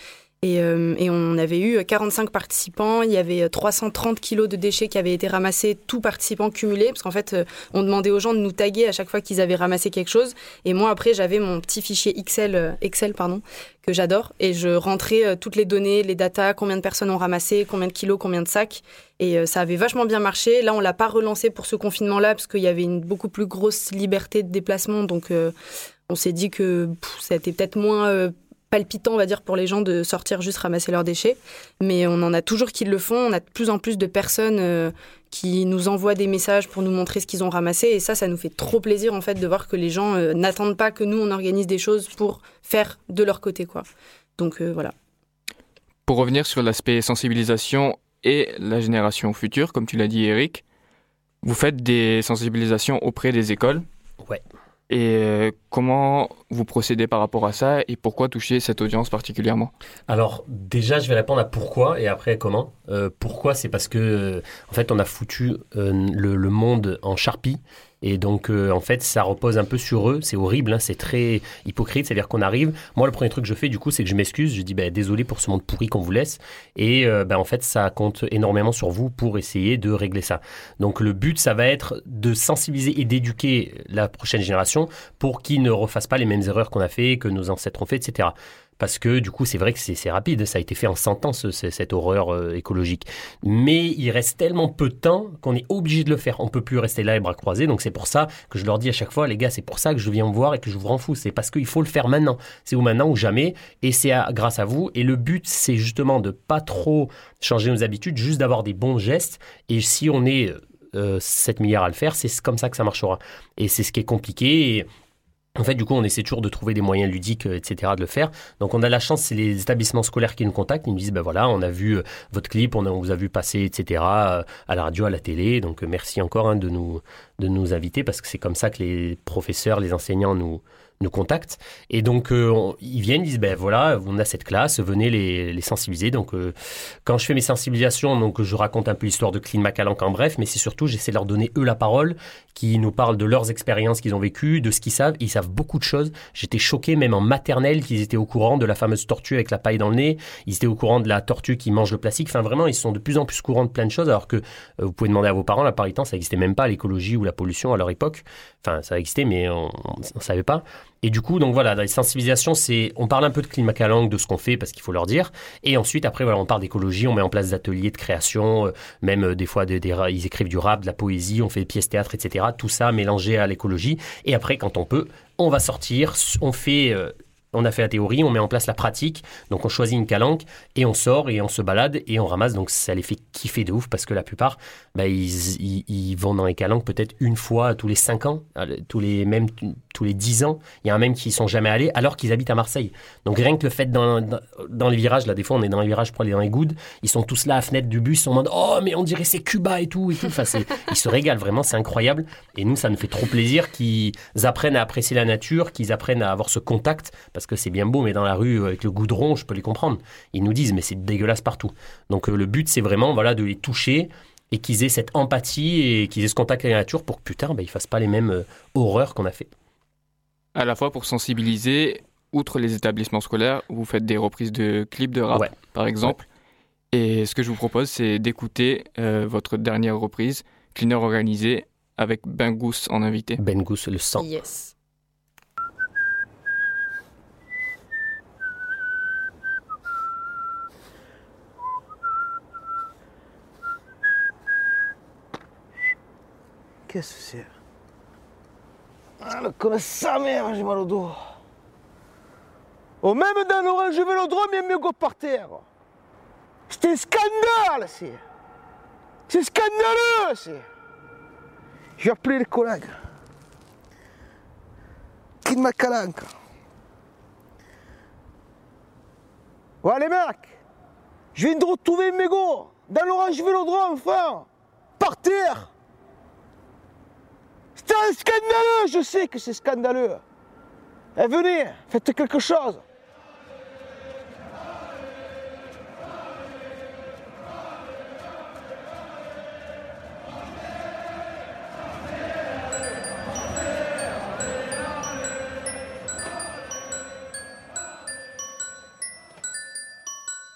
Euh, et, on avait eu 45 participants, il y avait 330 kilos de déchets qui avaient été ramassés, tous participants cumulés, parce qu'en fait, euh, on demandait aux gens de nous taguer à chaque fois qu'ils avaient ramassé quelque chose. Et moi, après, j'avais mon petit fichier Excel, euh, Excel pardon, que j'adore, et je rentrais toutes les données, les datas, combien de personnes ont ramassé, combien de kilos, combien de sacs. Et ça avait vachement bien marché. Là, on l'a pas relancé pour ce confinement-là, parce qu'il y avait une beaucoup plus grosse liberté de déplacement, donc on s'est dit que ça était peut-être moins palpitant, on va dire, pour les gens de sortir juste ramasser leurs déchets. Mais on en a toujours qui le font. On a de plus en plus de personnes euh, qui nous envoient des messages pour nous montrer ce qu'ils ont ramassé. Et ça, ça nous fait trop plaisir, en fait, de voir que les gens euh, n'attendent pas que nous, on organise des choses pour faire de leur côté, quoi. Donc, euh, voilà. Pour revenir sur l'aspect sensibilisation et la génération future, comme tu l'as dit, Eric, vous faites des sensibilisations auprès des écoles? Ouais. Et euh, comment vous procédez par rapport à ça et pourquoi toucher cette audience particulièrement? Alors déjà, je vais répondre à pourquoi et après comment. Euh, pourquoi? C'est parce que euh, en fait, on a foutu le, le, monde en charpie et donc, euh, en fait, ça repose un peu sur eux. C'est horrible, hein, c'est très hypocrite. C'est-à-dire qu'on arrive. Moi, le premier truc que je fais, du coup, c'est que je m'excuse. Je dis, bah, désolé pour ce monde pourri qu'on vous laisse. Et euh, bah, en fait, ça compte énormément sur vous pour essayer de régler ça. Donc, le but, ça va être de sensibiliser et d'éduquer la prochaine génération pour qu'ils ne refassent pas les mêmes erreurs qu'on a fait, que nos ancêtres ont fait, etc parce que du coup c'est vrai que c'est rapide, ça a été fait en 100 ans cette horreur euh, écologique. Mais il reste tellement peu de temps qu'on est obligé de le faire. On peut plus rester là les bras croisés, donc c'est pour ça que je leur dis à chaque fois, les gars, c'est pour ça que je viens me voir et que je vous rends fou, c'est parce qu'il faut le faire maintenant. C'est ou maintenant ou jamais, et c'est grâce à vous. Et le but c'est justement de pas trop changer nos habitudes, juste d'avoir des bons gestes. Et si on est 7 euh, milliards à le faire, c'est comme ça que ça marchera. Et c'est ce qui est compliqué. En fait, du coup, on essaie toujours de trouver des moyens ludiques, euh, etc., de le faire. Donc, on a la chance, c'est les établissements scolaires qui nous contactent. Ils nous disent, ben voilà, on a vu euh, votre clip, on, vous a vu passer, etc., euh, à la radio, à la télé. Donc, merci encore hein, de, nous, de nous inviter parce que c'est comme ça que les professeurs, les enseignants nous, nous contactent. Et donc, euh, ils viennent, disent, ben voilà, on a cette classe, venez les, les sensibiliser. Donc, euh, quand je fais mes sensibilisations, donc je raconte un peu l'histoire de Clean Macalanque en bref, mais c'est surtout, j'essaie de leur donner eux la parole, qui nous parlent de leurs expériences qu'ils ont vécues, de ce qu'ils savent. Ils savent beaucoup de choses. J'étais choqué, même en maternelle, qu'ils étaient au courant de la fameuse tortue avec la paille dans le nez. Ils étaient au courant de la tortue qui mange le plastique. Enfin, vraiment, ils sont de plus en plus courants de plein de choses, alors que euh, vous pouvez demander à vos parents, la temps, ça n'existait même pas, l'écologie ou la pollution à leur époque. Enfin, ça existait, mais on ne savait pas. Et du coup, donc voilà, dans les sensibilisations, c'est, on parle un peu de climat calangue, de ce qu'on fait, parce qu'il faut leur dire. Et ensuite, après, voilà, on parle d'écologie, on met en place des ateliers de création, euh, même euh, des fois, ils écrivent du rap, de la poésie, on fait des pièces théâtre, etc. Tout ça mélangé à l'écologie. Et après, quand on peut, on va sortir, on fait. On a fait la théorie, on met en place la pratique, donc on choisit une calanque et on sort et on se balade et on ramasse. Donc ça les fait kiffer de ouf parce que la plupart, bah, ils, vont dans les calanques peut-être une fois tous les 5 ans, euh, tous les, même tous les 10 ans. Il y en a même qui sont jamais allés alors qu'ils habitent à Marseille. Donc rien que le fait dans, dans, les virages, là des fois on est dans les virages pour aller dans les goudes, ils sont tous là à la fenêtre du bus en mode oh mais on dirait c'est Cuba et tout et tout. Enfin, ils se régalent vraiment, c'est incroyable. Et nous ça nous fait trop plaisir qu'ils apprennent à apprécier la nature, qu'ils apprennent à avoir ce contact que c'est bien beau mais dans la rue avec le goudron je peux les comprendre. Ils nous disent mais c'est dégueulasse partout. Donc euh, le but c'est vraiment voilà de les toucher et qu'ils aient cette empathie et qu'ils aient ce contact avec la nature pour que putain bah, ils fassent pas les mêmes euh, horreurs qu'on a fait. À la fois pour sensibiliser, outre les établissements scolaires, vous faites des reprises de clips de rap, Ouais. par exemple. Et ce que je vous propose, c'est d'écouter euh, votre dernière reprise, Cleaner Organisé, avec Bengous en invité. Ben Gous le sang. Yes. Qu'est-ce que c'est Ah, le comme sa mère, j'ai mal au dos. Oh, même dans l'orange vélodrome, il y a mieux go par terre. C'est un scandale, c'est. C'est scandaleux, c'est. J'ai appelé les collègues. Kid Macalanca. Ouais, les mecs, je viens de retrouver mes mégot dans l'orange vélodrome, enfin, par terre. Scandaleux, je sais que c'est scandaleux. Eh, venez, faites quelque chose.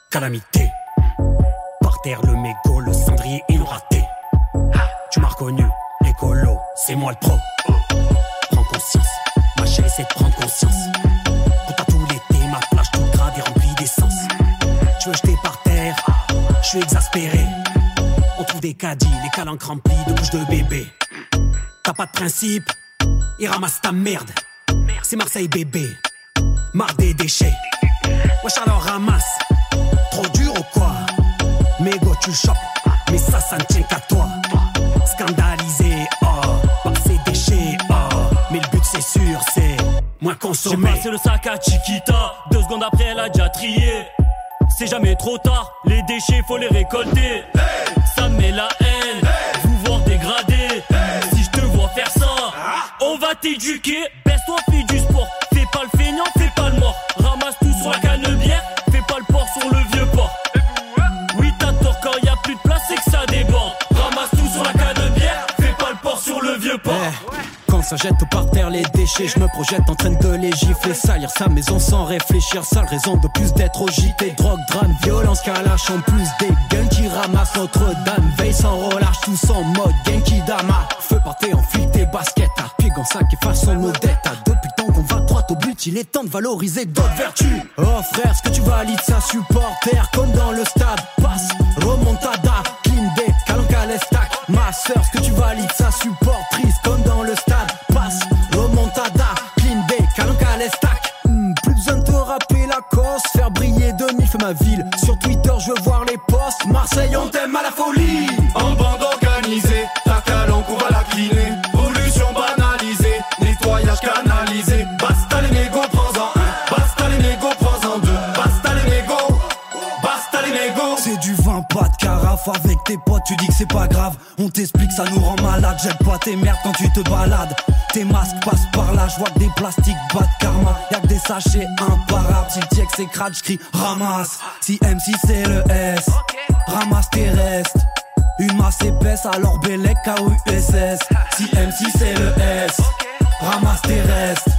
Calamité. Par terre, le mégot, le cendrier et le raté. Tu m'as reconnu, c'est moi le pro. Prends conscience, ma chérie, c'est de prendre conscience. Pour tout l'été, ma plage toute grade est remplie d'essence. Tu veux jeter par terre, je suis exaspéré. On trouve des caddies, les calanques remplis de bouches de bébé. T'as pas de principe, et ramasse ta merde. C'est Marseille bébé, marre des déchets. Wesh alors ramasse. Trop dur ou quoi? Mégo tu chopes, mais ça, ça ne tient qu'à toi. J'ai passé le sac à Chiquita, deux secondes après elle a déjà trié. C'est jamais trop tard, les déchets faut les récolter. Ça me met la haine, vous voir dégrader. Si je te vois faire ça, on va t'éduquer. Baisse-toi, jette par terre les déchets, je me projette en train de les gifler, salir sa maison sans réfléchir. Seule raison de plus d'être au JT. Drogue, drame, violence, calache en plus des guns qui ramassent Notre-Dame. Veille sans relâche, tous en mode Genki Dama. Feu parté, enfile tes baskets. À pied en sac et façon. À Depuis temps qu'on va droit au but, il est temps de valoriser d'autres vertus. Oh frère, ce que tu valides, ça supporter comme dans le stade. Passe, remontada, clean day, calanca les stack. Ma sœur, ce que tu valides, ça supportrice Sur Twitter, je veux voir les posts. Marseille, on t'aime à la folie. Tu dis que c'est pas grave. On t'explique, ça nous rend malade. Jette pas tes merdes quand tu te balades. Tes masques passent par là, je vois que des plastiques, pas de karma. Y'a que des sachets imparables. Si le tiek s'écrase, j'crie ramasse. Si M6 c'est le S, ramasse tes restes. Une masse épaisse, alors Bélec KUSS. Si M6 c'est le S, ramasse tes restes.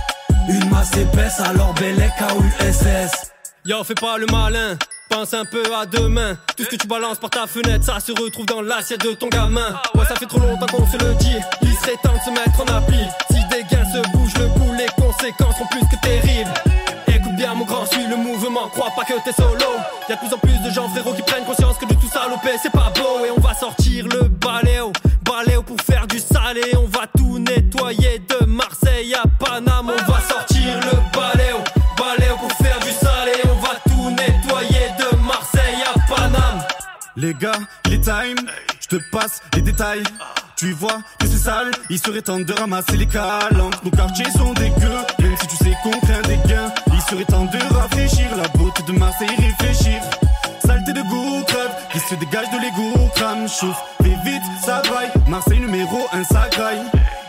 Une masse épaisse, alors Bélec KUSS. Yo, fais pas le malin, pense un peu à demain. Tout ce que tu balances par ta fenêtre, ça se retrouve dans l'assiette de ton gamin. Ouais, ça fait trop longtemps qu'on se le dit. Il serait temps de se mettre en appli. Si des gains se bougent, le bout, les cons conséquences sont plus que terribles. Écoute bien mon grand, suis le mouvement, crois pas que t'es solo. Y'a de plus en plus de gens frérot qui prennent conscience que de tout saloper c'est pas beau. Et on va sortir le baléo, baléo pour faire du salé. On va tout nettoyer de Marseille à Paname. Les gars, il est time, je te passe les détails. Tu vois que c'est sale, il serait temps de ramasser les calanques. Nos quartiers sont dégueux, même si tu sais qu'on craint des gains. Il serait temps de rafraîchir la beauté de Marseille, réfléchir. Saleté de goût, crève, qui se dégage de l'égout, crame, chauffe. Fais vite, ça braille. Marseille numéro 1, ça graille.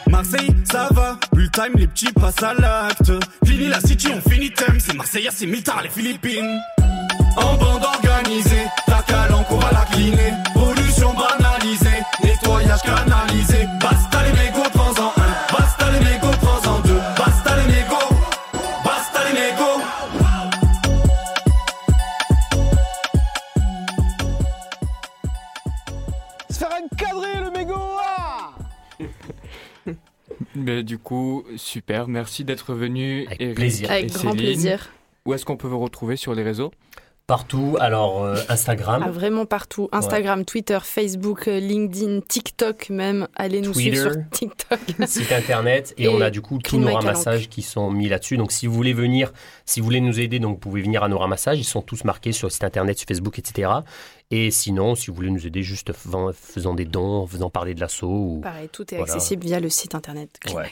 Marseille, ça va, plus time, les petits passent à l'acte. Fini la city, on finit thème, c'est Marseille, c'est Miltar, les Philippines. En bande organisée, ta calanque, on va la cleaner. Pollution banalisée, nettoyage canalisé. Basta les mégots, prends-en un. Basta les mégots, prends-en deux. Basta les mégots, basta les mégots. Se faire encadrer le mégot ah Mais du coup, super. Merci d'être venu. Avec Eric plaisir. et Avec grand plaisir. Où est-ce qu'on peut vous retrouver sur les réseaux? Partout, alors euh, Instagram, Ah, vraiment partout. Instagram, Twitter, Facebook, euh, LinkedIn, TikTok même. Allez nous Twitter. suivre sur TikTok. site internet, et, Et on a du coup tous nos ramassages qui sont mis là-dessus. Donc si vous voulez venir, si vous voulez nous aider, donc vous pouvez venir à nos ramassages. Ils sont tous marqués sur le site internet, sur Facebook, etc. Et sinon, si vous voulez nous aider juste en faisant des dons, en faisant parler de l'assaut, ou... Pareil, tout est Voilà. accessible via le site internet Ouais.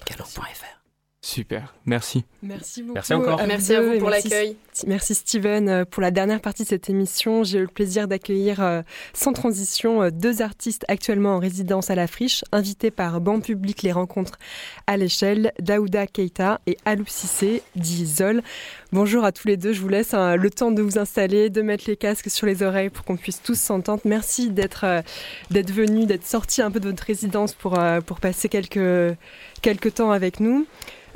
Super. Merci. Merci beaucoup. Merci encore. Merci à vous pour l'accueil. Merci Steven euh, pour la dernière partie de cette émission. J'ai eu le plaisir d'accueillir euh, sans transition euh, deux artistes actuellement en résidence à la Friche, invités par Banc Public Les Rencontres à l'échelle, Daouda Keita et Alou Cissé, dit Zol. Bonjour à tous les deux, je vous laisse hein, le temps de vous installer, de mettre les casques sur les oreilles pour qu'on puisse tous s'entendre. Merci d'être d'être venus, d'être sortis un peu de votre résidence pour, pour passer quelques, quelques temps avec nous.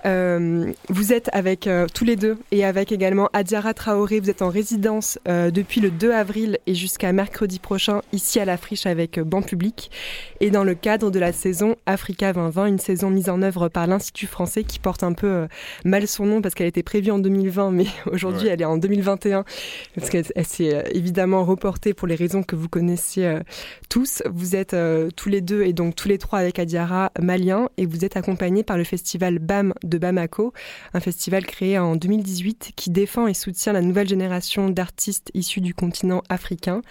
Euh, vous êtes avec euh, tous les deux et avec également Adiara Traoré. Vous êtes en résidence euh, depuis le 2 avril et jusqu'à mercredi prochain ici à la Friche avec Banc Public. Et dans le cadre de la saison Africa 2020, une saison mise en œuvre par l'Institut français qui porte un peu mal son nom parce qu'elle été prévue en 2020, mais aujourd'hui elle est en 2021 parce qu'elle elle s'est évidemment reportée pour les raisons que vous connaissez tous. Vous êtes tous les deux et donc tous les trois avec Adiara maliens et vous êtes accompagnés par le festival BAM de Bamako, un festival créé en 2018 qui défend et soutient la nouvelle génération d'artistes issus du continent africain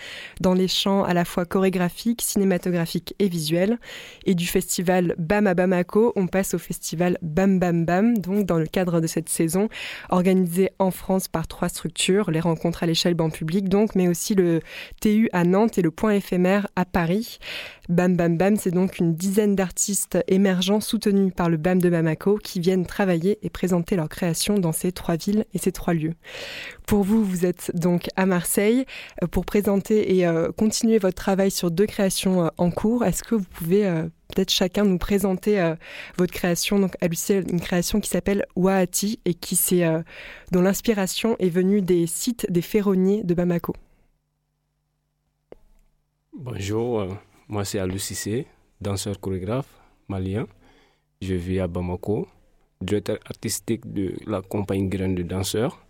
dans les champs à la fois chorégraphiques, cinématographiques et visuels. Et du festival BAM à Bamako, on passe au festival Bam Bam Bam, donc dans le cadre de cette saison, organisé en France par trois structures, les rencontres à l'échelle banc public donc, mais aussi le TU à Nantes et le point éphémère à Paris. Bam Bam Bam, c'est donc une dizaine d'artistes émergents soutenus par le BAM de Bamako qui viennent travailler et présenter leur création dans ces trois villes et ces trois lieux. Pour vous, vous êtes donc à Marseille euh, pour présenter et euh, continuer votre travail sur deux créations euh, en cours. Est-ce que vous pouvez peut-être chacun nous présenter votre création? Donc à une création qui s'appelle Waati et qui dont l'inspiration est venue des sites des ferronniers de Bamako. Bonjour, moi c'est Alou danseur chorégraphe malien. Je vis à Bamako, directeur artistique de la compagnie Graine de danseurs.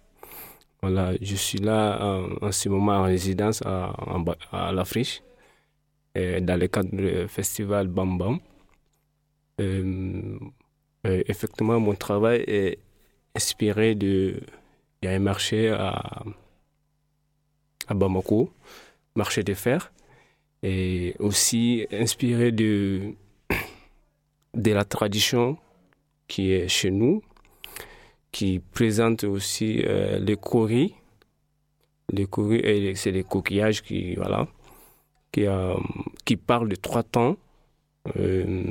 Voilà, je suis là en ce moment en résidence à, Ba- à La Friche, euh, dans le cadre du festival Bam Bam. Euh, euh, effectivement, mon travail est inspiré de. Il y a un marché à, à Bamako, marché des fers et aussi inspiré de, de la tradition qui est chez nous, qui présente aussi euh, les coris. Les coris, et c'est les coquillages qui, voilà, qui, euh, qui parlent de trois temps, euh,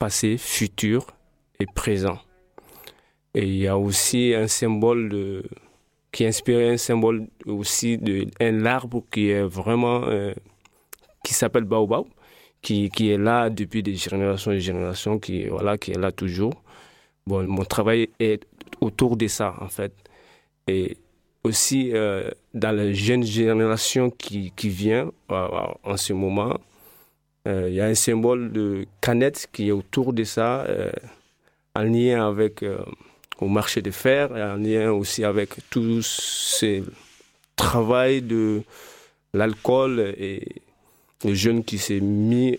passé, futur et présent. Et il y a aussi un symbole qui inspire un symbole aussi d'un arbre qui est vraiment, euh, qui s'appelle Baobab, qui, qui est là depuis des générations et des générations, qui, voilà, qui est là toujours. Bon, mon travail est autour de ça, en fait. Et aussi, euh, dans la jeune génération qui, qui vient euh, en ce moment, euh, il y a un symbole de canette qui est autour de ça, en lien avec le marché des fers, en lien aussi avec tout ce travail de l'alcool et jeune qui s'est mis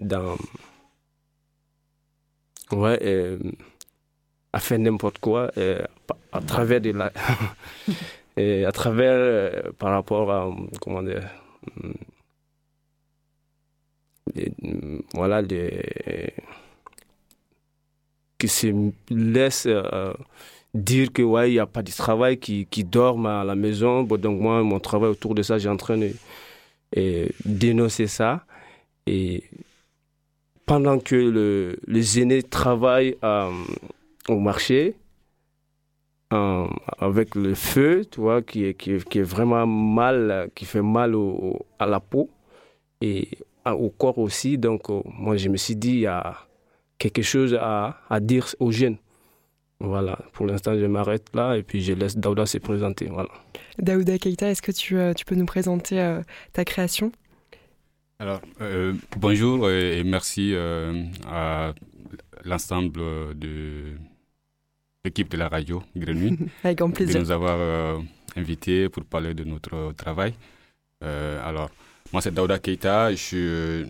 dans ouais, à faire n'importe quoi à travers de la à travers par rapport à comment dire voilà, qui se laissent euh, dire que ouais, il n'y a pas de travail, qui, qui dorment à la maison. Bon, donc moi, mon travail autour de ça, j'ai en train de dénoncer ça. Et pendant que le, les aînés travaillent euh, au marché, euh, avec le feu, tu vois, qui est, qui, est, qui est vraiment mal, qui fait mal au, à la peau. Et au corps aussi. Donc, euh, moi, je me suis dit, il y a quelque chose à, à dire aux jeunes. Voilà, pour l'instant, je m'arrête là et puis je laisse Daouda se présenter. Voilà. Daouda Keita, est-ce que tu, euh, tu, peux nous présenter euh, ta création? Alors, bonjour et merci à l'ensemble de l'équipe de la radio Grenouille. Avec grand plaisir. De nous avoir invités pour parler de notre travail. alors, moi, c'est Daouda Keita. Je suis euh,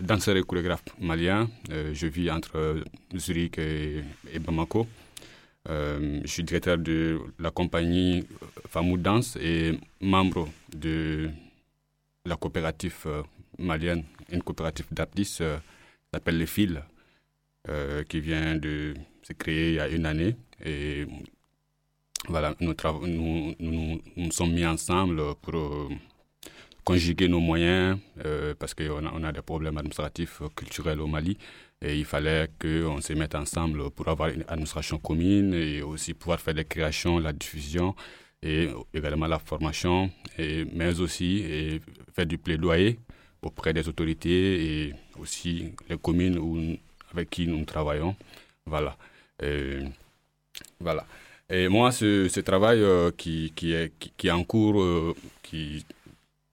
danseur et chorégraphe malien. Euh, je vis entre Zurich et, Bamako. Euh, je suis directeur de la compagnie Famou Danse et membre de la coopérative malienne, une coopérative d'artistes qui s'appelle Les Fils, qui vient de se créer il y a une année. Et voilà, nous, nous, sommes mis ensemble pour conjuguer nos moyens euh, parce qu'on a, a des problèmes administratifs, euh, culturels au Mali. Et il fallait qu'on se mette ensemble pour avoir une administration commune et aussi pouvoir faire des créations, la diffusion et également la formation, mais aussi faire du plaidoyer auprès des autorités et aussi les communes avec qui nous travaillons. Voilà. Et, voilà. Et moi, ce, travail euh, qui, qui, est, qui, est en cours, euh, qui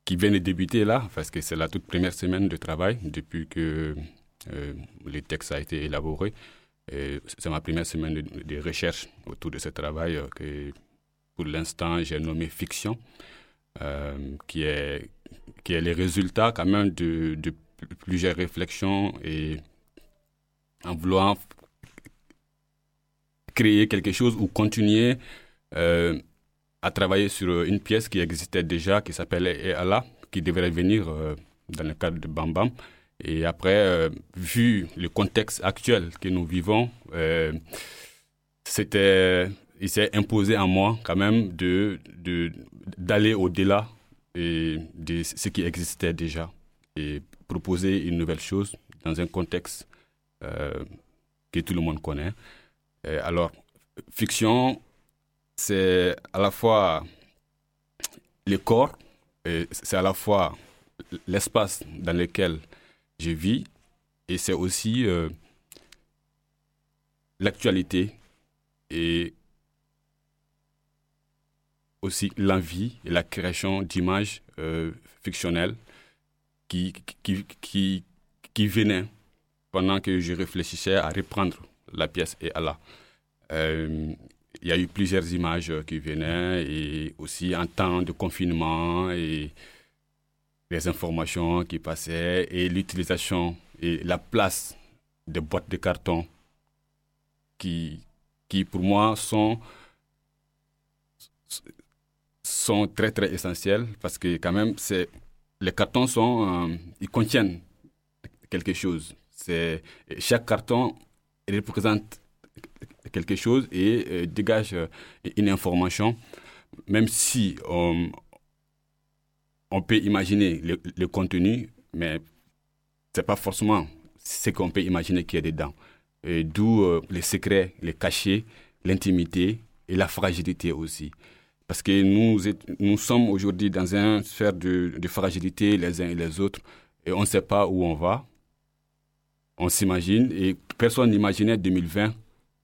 qui vient de débuter là, parce que c'est la toute première semaine de travail depuis que le texte a été élaboré. C'est ma première semaine de, recherche autour de ce travail euh, que pour l'instant j'ai nommé Fiction, euh, qui, est, qui est le résultat quand même de, plusieurs réflexions et en voulant créer quelque chose ou continuer euh, à travailler sur une pièce qui existait déjà, qui s'appelait Allah, qui devrait venir euh, dans le cadre de Bam Bam. Et après, euh, vu le contexte actuel que nous vivons, euh, il s'est imposé à moi quand même d'aller au-delà de ce qui existait déjà et proposer une nouvelle chose dans un contexte que tout le monde connaît. alors, fiction, c'est à la fois le corps, c'est à la fois l'espace dans lequel je vis et c'est aussi euh, l'actualité et aussi l'envie et la création d'images euh, fictionnelles qui, qui, qui, qui venaient pendant que je réfléchissais à reprendre la pièce et à la. Euh, il y a eu plusieurs images qui venaient et aussi en temps de confinement et les informations qui passaient et l'utilisation et la place des boîtes de carton qui, qui pour moi sont, sont très très essentiels parce que quand même c'est les cartons sont euh, ils contiennent quelque chose. C'est chaque carton représente quelque chose et euh, dégage euh, une information, même si on, on peut imaginer le, contenu, mais c'est pas forcément ce qu'on peut imaginer qu'il y a dedans. D'où euh, les secrets, les cachets, l'intimité et la fragilité aussi. Parce que nous, nous sommes aujourd'hui dans une sphère de, fragilité les uns et les autres et on ne sait pas où on va. On s'imagine et personne n'imaginait 2020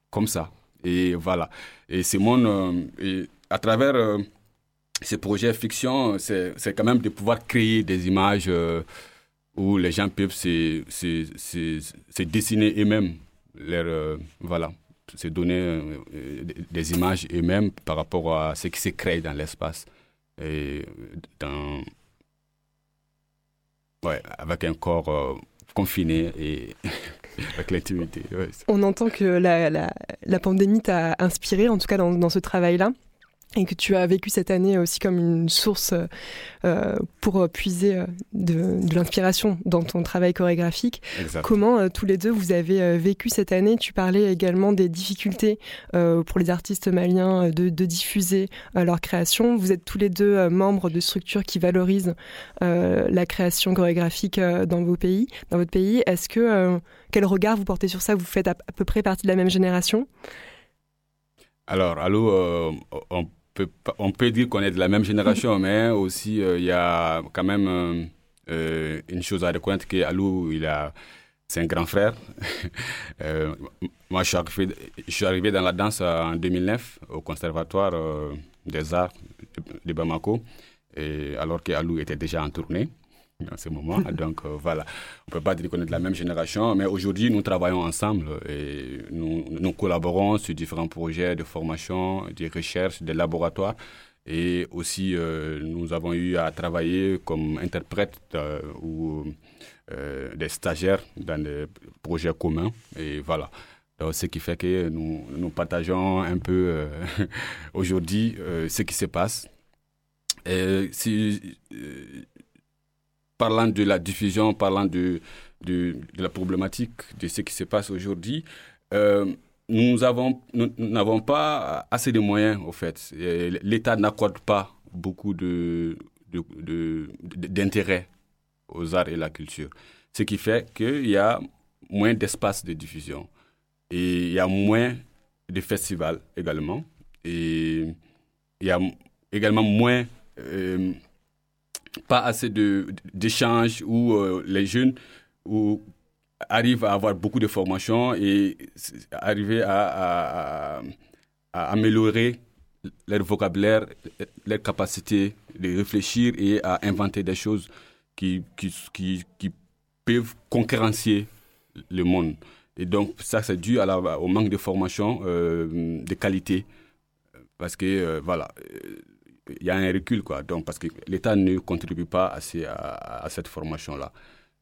comme ça. Et voilà. Et Simone, euh, à travers euh, ces projets fiction, c'est quand même de pouvoir créer des images euh, où les gens peuvent se, dessiner eux-mêmes euh, voilà, se donner euh, des images eux-mêmes par rapport à ce qui se crée dans l'espace. Et dans, ouais, avec un corps euh, confiné et avec l'intimité. On entend que la, pandémie t'a inspiré, en tout cas dans ce travail-là, et que tu as vécu cette année aussi comme une source euh, pour euh, puiser euh, de, de l'inspiration dans ton travail chorégraphique. Exact. Comment euh, tous les deux vous avez euh, vécu cette année? Tu parlais également des difficultés euh, pour les artistes maliens euh, de, de diffuser euh, leur création. Vous êtes tous les deux euh, membres de structures qui valorisent euh, la création chorégraphique euh, dans vos pays, dans votre pays. Est-ce que euh, quel regard vous portez sur ça? Vous faites à, à peu près partie de la même génération? Alors, allô, euh, on, peut, pas- on peut dire qu'on est de la même génération, mais aussi euh, il y a quand même euh, euh, une chose à reconnaître que Alou, il a, c'est un grand frère. Moi, je suis, arrivé, je suis arrivé dans la danse en 2009 au Conservatoire des Arts de, de Bamako, et alors que Alou était déjà en tournée en ce moment. Donc euh, voilà, on ne peut pas dire qu'on est de la même génération, mais aujourd'hui nous travaillons ensemble et nous, collaborons sur différents projets de formation, de recherche, de laboratoires. Et aussi, euh, nous avons eu à travailler comme interprète euh, ou des stagiaires dans des projets communs. Et voilà. Donc, ce qui fait que nous, nous partageons un peu aujourd'hui ce qui se passe. Et si, parlant de la diffusion, parlant de, de, la problématique de ce qui se passe aujourd'hui, euh, nous avons- nous nous n'avons pas assez de moyens, au fait. L'État n'accorde pas beaucoup d'intérêt aux arts et la culture. Ce qui fait qu'il y a moins d'espace de diffusion. Et il y a moins de festivals également. Et il y a également moins, euh, pas assez d'échanges où euh, les jeunes où, arrivent à avoir beaucoup de formations et arriver à, améliorer leur vocabulaire, leur capacité de réfléchir et à inventer des choses qui, qui, qui, peuvent concurrencier le monde. Et donc, ça, c'est dû au manque de formation euh, de qualité. Parce que, euh, voilà, il y a un recul, quoi. Donc, parce que l'État ne contribue pas assez à, à cette formation-là.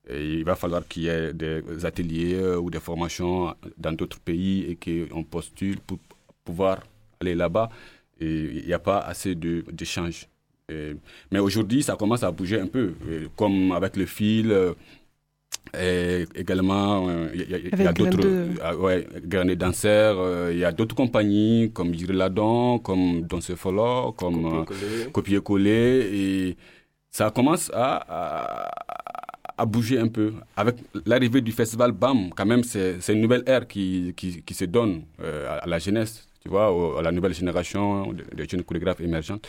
Il va falloir qu'il y ait des ateliers euh, ou des formations dans d'autres pays et qu'on postule pour pouvoir aller là-bas. Et il n'y a pas assez d'échanges. Mais aujourd'hui, ça commence à bouger un peu, euh, comme avec le fil. Euh, et également, euh, il y a, il y a d'autres de- ah ouais, danseurs. euh, Il y a d'autres compagnies comme Ladon, comme Danse Follow, comme euh, Copier-coller. Et ça commence à, à, à bouger un peu. Avec l'arrivée du festival BAM, quand même, c'est c'est une nouvelle ère qui, qui, qui se donne euh, à, la jeunesse, tu vois, à la nouvelle génération de, de jeunes chorégraphes émergents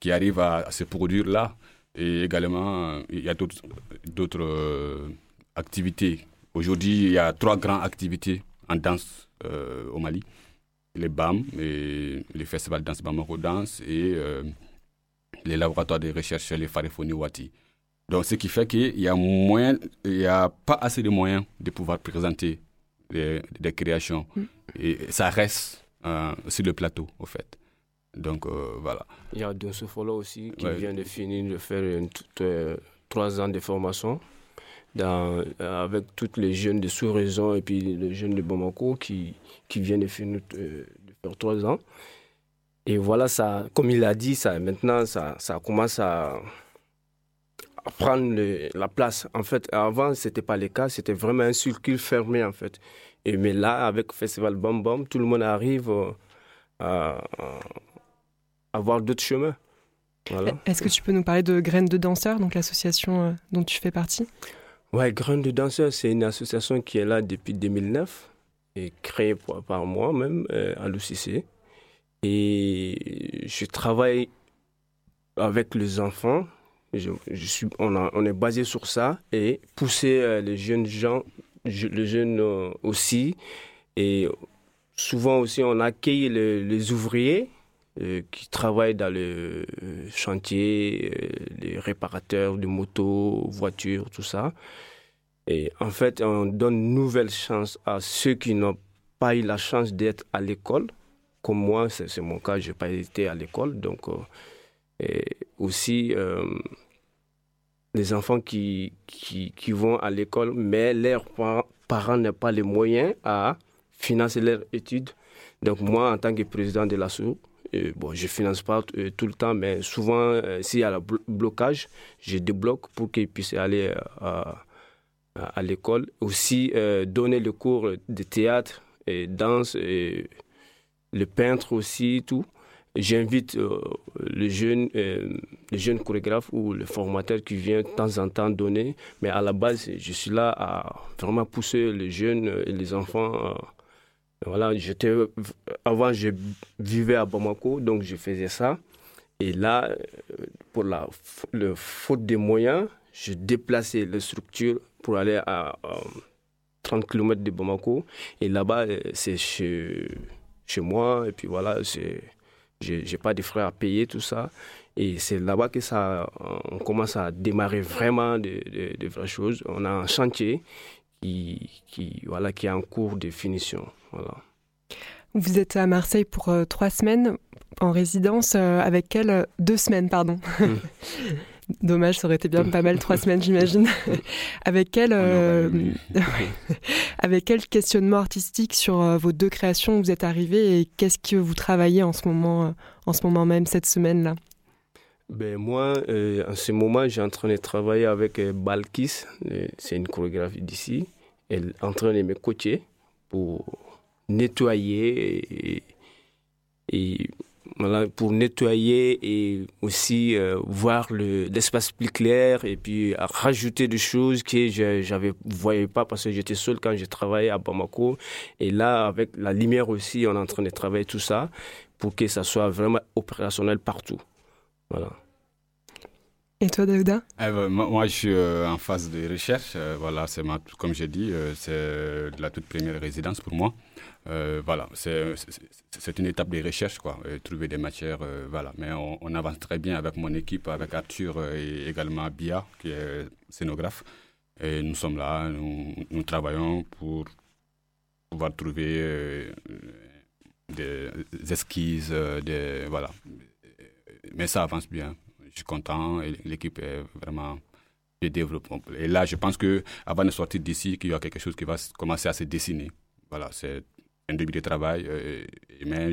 qui arrivent à, à se produire là. Et également, euh, il y a d'autres euh, activités. Aujourd'hui, il y a trois grandes activités en danse euh, au Mali. Les BAM, et les festivals de danse Bamako Danse et euh, les laboratoires de recherche sur les Farifoni Wati. Donc, ce qui fait qu'il y a moins, il y a pas assez de moyens de pouvoir présenter des, des créations. Et ça reste euh, sur le plateau, au fait. Donc, euh, voilà. Il y a Donso Follow aussi qui Ouais. vient de finir de faire une, toute, euh, trois ans de formation euh, avec tous les jeunes de sous-région et puis les jeunes de Bamako qui, qui viennent euh, de faire trois ans. Et voilà, ça, comme il a dit, ça, maintenant, ça, ça commence à, prendre la place. En fait, avant, ce n'était pas le cas, c'était vraiment un circuit fermé, en fait. Et, mais là, avec le Festival Bam Bam, tout le monde arrive euh, à, à avoir d'autres chemins. Voilà. Est-ce que tu peux nous parler de Graines de danseurs, donc l'association dont tu fais partie? Ouais, Graines de danseurs, c'est une association qui est là depuis 2009 et créée par, moi-même euh, à l'UCC. Et je travaille avec les enfants. On, est basé sur ça et pousser euh, les jeunes gens, les jeunes euh, aussi. Et souvent aussi, on accueille les ouvriers euh, qui travaillent dans le euh, chantier, euh, les réparateurs de motos, voitures, tout ça. Et en fait, on donne une nouvelle chance à ceux qui n'ont pas eu la chance d'être à l'école, comme moi, c'est mon cas, je n'ai pas été à l'école. Donc, et aussi, les enfants qui, qui, vont à l'école, mais leurs parents n'ont pas les moyens à financer leurs études. Donc, moi, en tant que président de l'ASSO, bon, je finance pas tout le temps, mais souvent, s'il y a un blocage, je débloque pour qu'ils puissent aller à à, l'école. Aussi euh, donner le cours de théâtre et danse, le peintre aussi, tout. J'invite euh, le jeune, euh, le jeune chorégraphe ou le formateur qui vient de temps en temps donner. Mais à la base, je suis là à vraiment pousser les jeunes et les enfants. Voilà, j'étais avant, je vivais à Bamako, donc je faisais ça. Et là, pour la faute des moyens, je déplaçais les structures pour aller à 30 km de Bamako. Et là-bas, euh, c'est chez, chez moi. Et puis voilà, j'ai pas de frais à payer, tout ça. Et c'est là-bas que ça, on commence à démarrer vraiment de, de, vraies choses. On a un chantier qui, qui, voilà, qui est en cours de finition. Voilà. Vous êtes à Marseille pour euh, trois semaines en résidence, euh, avec quelle Deux semaines, pardon. Hmm. Dommage, ça aurait été bien pas mal trois semaines, j'imagine. avec quel, euh, avec quel questionnement artistique sur euh, vos deux créations vous êtes arrivé et qu'est-ce que vous travaillez en ce moment, euh, en ce moment même cette semaine-là? Ben moi, en ce moment, j'ai en train de travailler avec Balkis, c'est une chorégraphie d'ici. Elle est en train de me coacher pour nettoyer et, et voilà, pour nettoyer et aussi euh, voir l'espace plus clair et puis rajouter des choses que je ne voyais pas parce que j'étais seul quand je travaillais à Bamako. Et là, avec la lumière aussi, on est en train de travailler tout ça pour que ça soit vraiment opérationnel partout. Voilà. Et toi, Daouda? Eh ben, Moi, je suis euh, en phase de recherche. Euh, voilà, c'est comme j'ai dit, c'est la toute première résidence pour moi. Euh, voilà, c'est une étape de recherche, quoi, euh, trouver des matières, euh, voilà. Mais on, avance très bien avec mon équipe, avec Arthur et également Bia, qui est scénographe. Et nous sommes là, nous, nous travaillons pour pouvoir trouver des esquisses, des, voilà. Mais ça avance bien. Je suis content et l'équipe est vraiment de développement. Et là, je pense que avant de sortir d'ici, qu'il y a quelque chose qui va commencer à se dessiner. Voilà, c'est un début de travail, euh, mais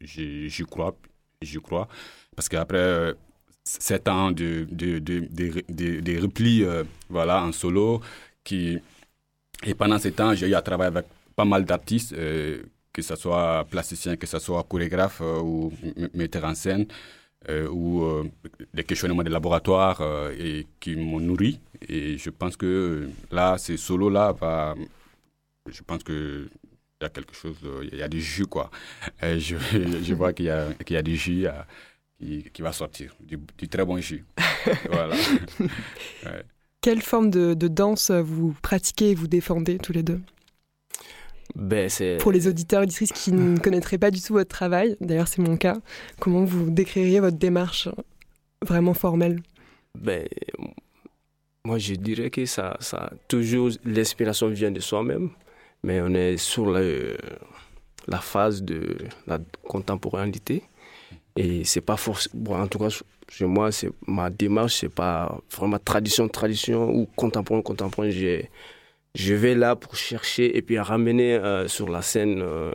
j'y crois, j'y crois, parce qu'après euh, sept ans de, de, de, de, euh, voilà, en solo, qui, et pendant ces temps, j'ai eu à travailler avec pas mal d'artistes, que ce soit plasticien, que ce soit chorégraphe ou metteur en scène, ou des questionnements de laboratoire et qui m'ont nourri. Et je pense que là, ces solos-là, je pense que il y a quelque chose, il y a du jus, quoi. je, je, vois qu'il y, a, qu'il y a du jus qui, qui, va sortir, du, très bon jus. voilà. Quelle forme de, de, danse vous pratiquez et vous défendez tous les deux? Ben, Pour les auditeurs et auditrices qui ne connaîtraient pas du tout votre travail, d'ailleurs c'est mon cas, comment vous décririez votre démarche vraiment formelle? Ben, Moi je dirais que ça, ça toujours l'inspiration vient de soi-même mais on est sur la phase de la contemporanéité. Et c'est pas forcément, en tout cas, chez moi, c'est ma démarche, c'est pas vraiment tradition, tradition ou contemporain, contemporain. Je vais là pour chercher et puis ramener euh, sur la scène euh,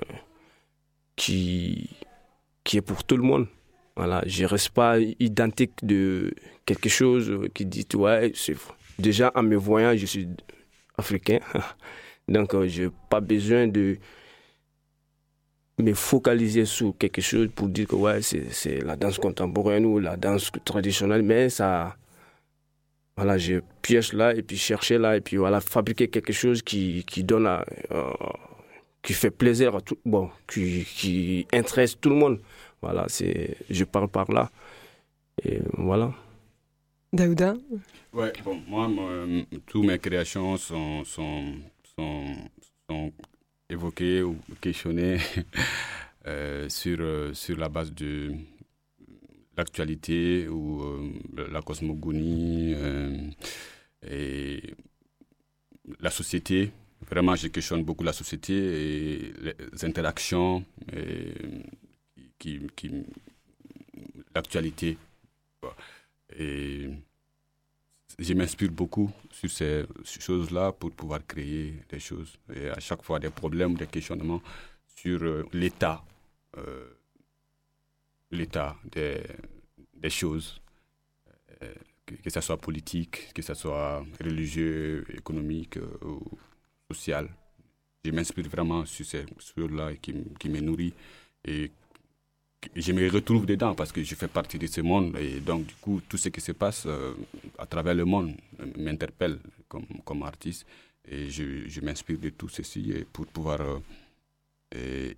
qui, qui est pour tout le monde. Voilà, je reste pas identique de quelque chose qui dit, ouais, déjà en me voyant, je suis africain. Donc, euh, je n'ai pas besoin de me focaliser sur quelque chose pour dire que ouais, c'est la danse contemporaine ou la danse traditionnelle, mais ça. Voilà, je piège là et puis chercher là et puis voilà, fabriquer quelque chose qui, qui donne à, euh, qui fait plaisir à tout, bon, qui, qui intéresse tout le monde. Voilà, c'est, je parle par là. Et voilà. Daouda? Ouais, bon, moi, toutes mes créations sont, sont sont, évoqués ou questionnés euh, sur, euh, sur la base de l'actualité ou euh, la cosmogonie et la société. vraiment, je questionne beaucoup la société et les interactions, qui l'actualité. Et je m'inspire beaucoup sur ces choses-là pour pouvoir créer des choses. Et à chaque fois, des problèmes, des questionnements sur euh, l'état, euh, l'état des, choses, euh, que, que, ce soit politique, que ce soit religieux, économique ou social. Je m'inspire vraiment sur ces choses-là qui, qui me nourrit et je me retrouve dedans parce que je fais partie de ce monde et donc du coup tout ce qui se passe euh, à travers le monde m'interpelle comme, comme artiste et je, je m'inspire de tout ceci pour pouvoir euh,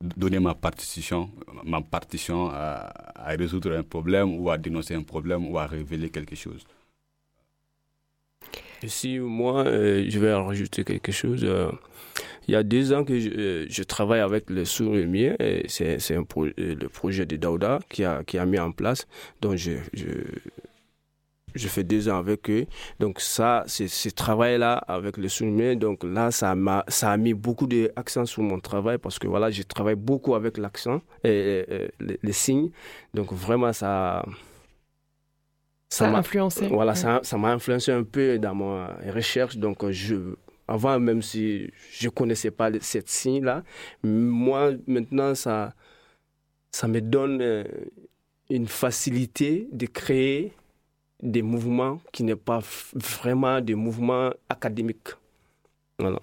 donner ma partition, ma partition à, résoudre un problème ou à dénoncer un problème ou à révéler quelque chose. Si moi, euh, je vais rajouter quelque chose. Euh, il y a deux ans que je, euh, je travaille avec le sourd et c'est un pro, le projet de Daouda qui a, qui a mis en place. Donc je, je, je fais deux ans avec eux. Donc ça, c'est ce travail-là avec le sourd donc là, ça m'a ça a mis beaucoup d'accent sur mon travail parce que voilà, je travaille beaucoup avec l'accent et, les, les, signes. Donc vraiment, ça ça m'a influencé. Voilà, ouais. ça m'a influencé un peu dans ma recherche. Donc, je, avant, même si je ne connaissais pas cette signe-là, moi, maintenant, ça, ça me donne euh, une facilité de créer des mouvements qui n'est pas vraiment des mouvements académiques. Voilà.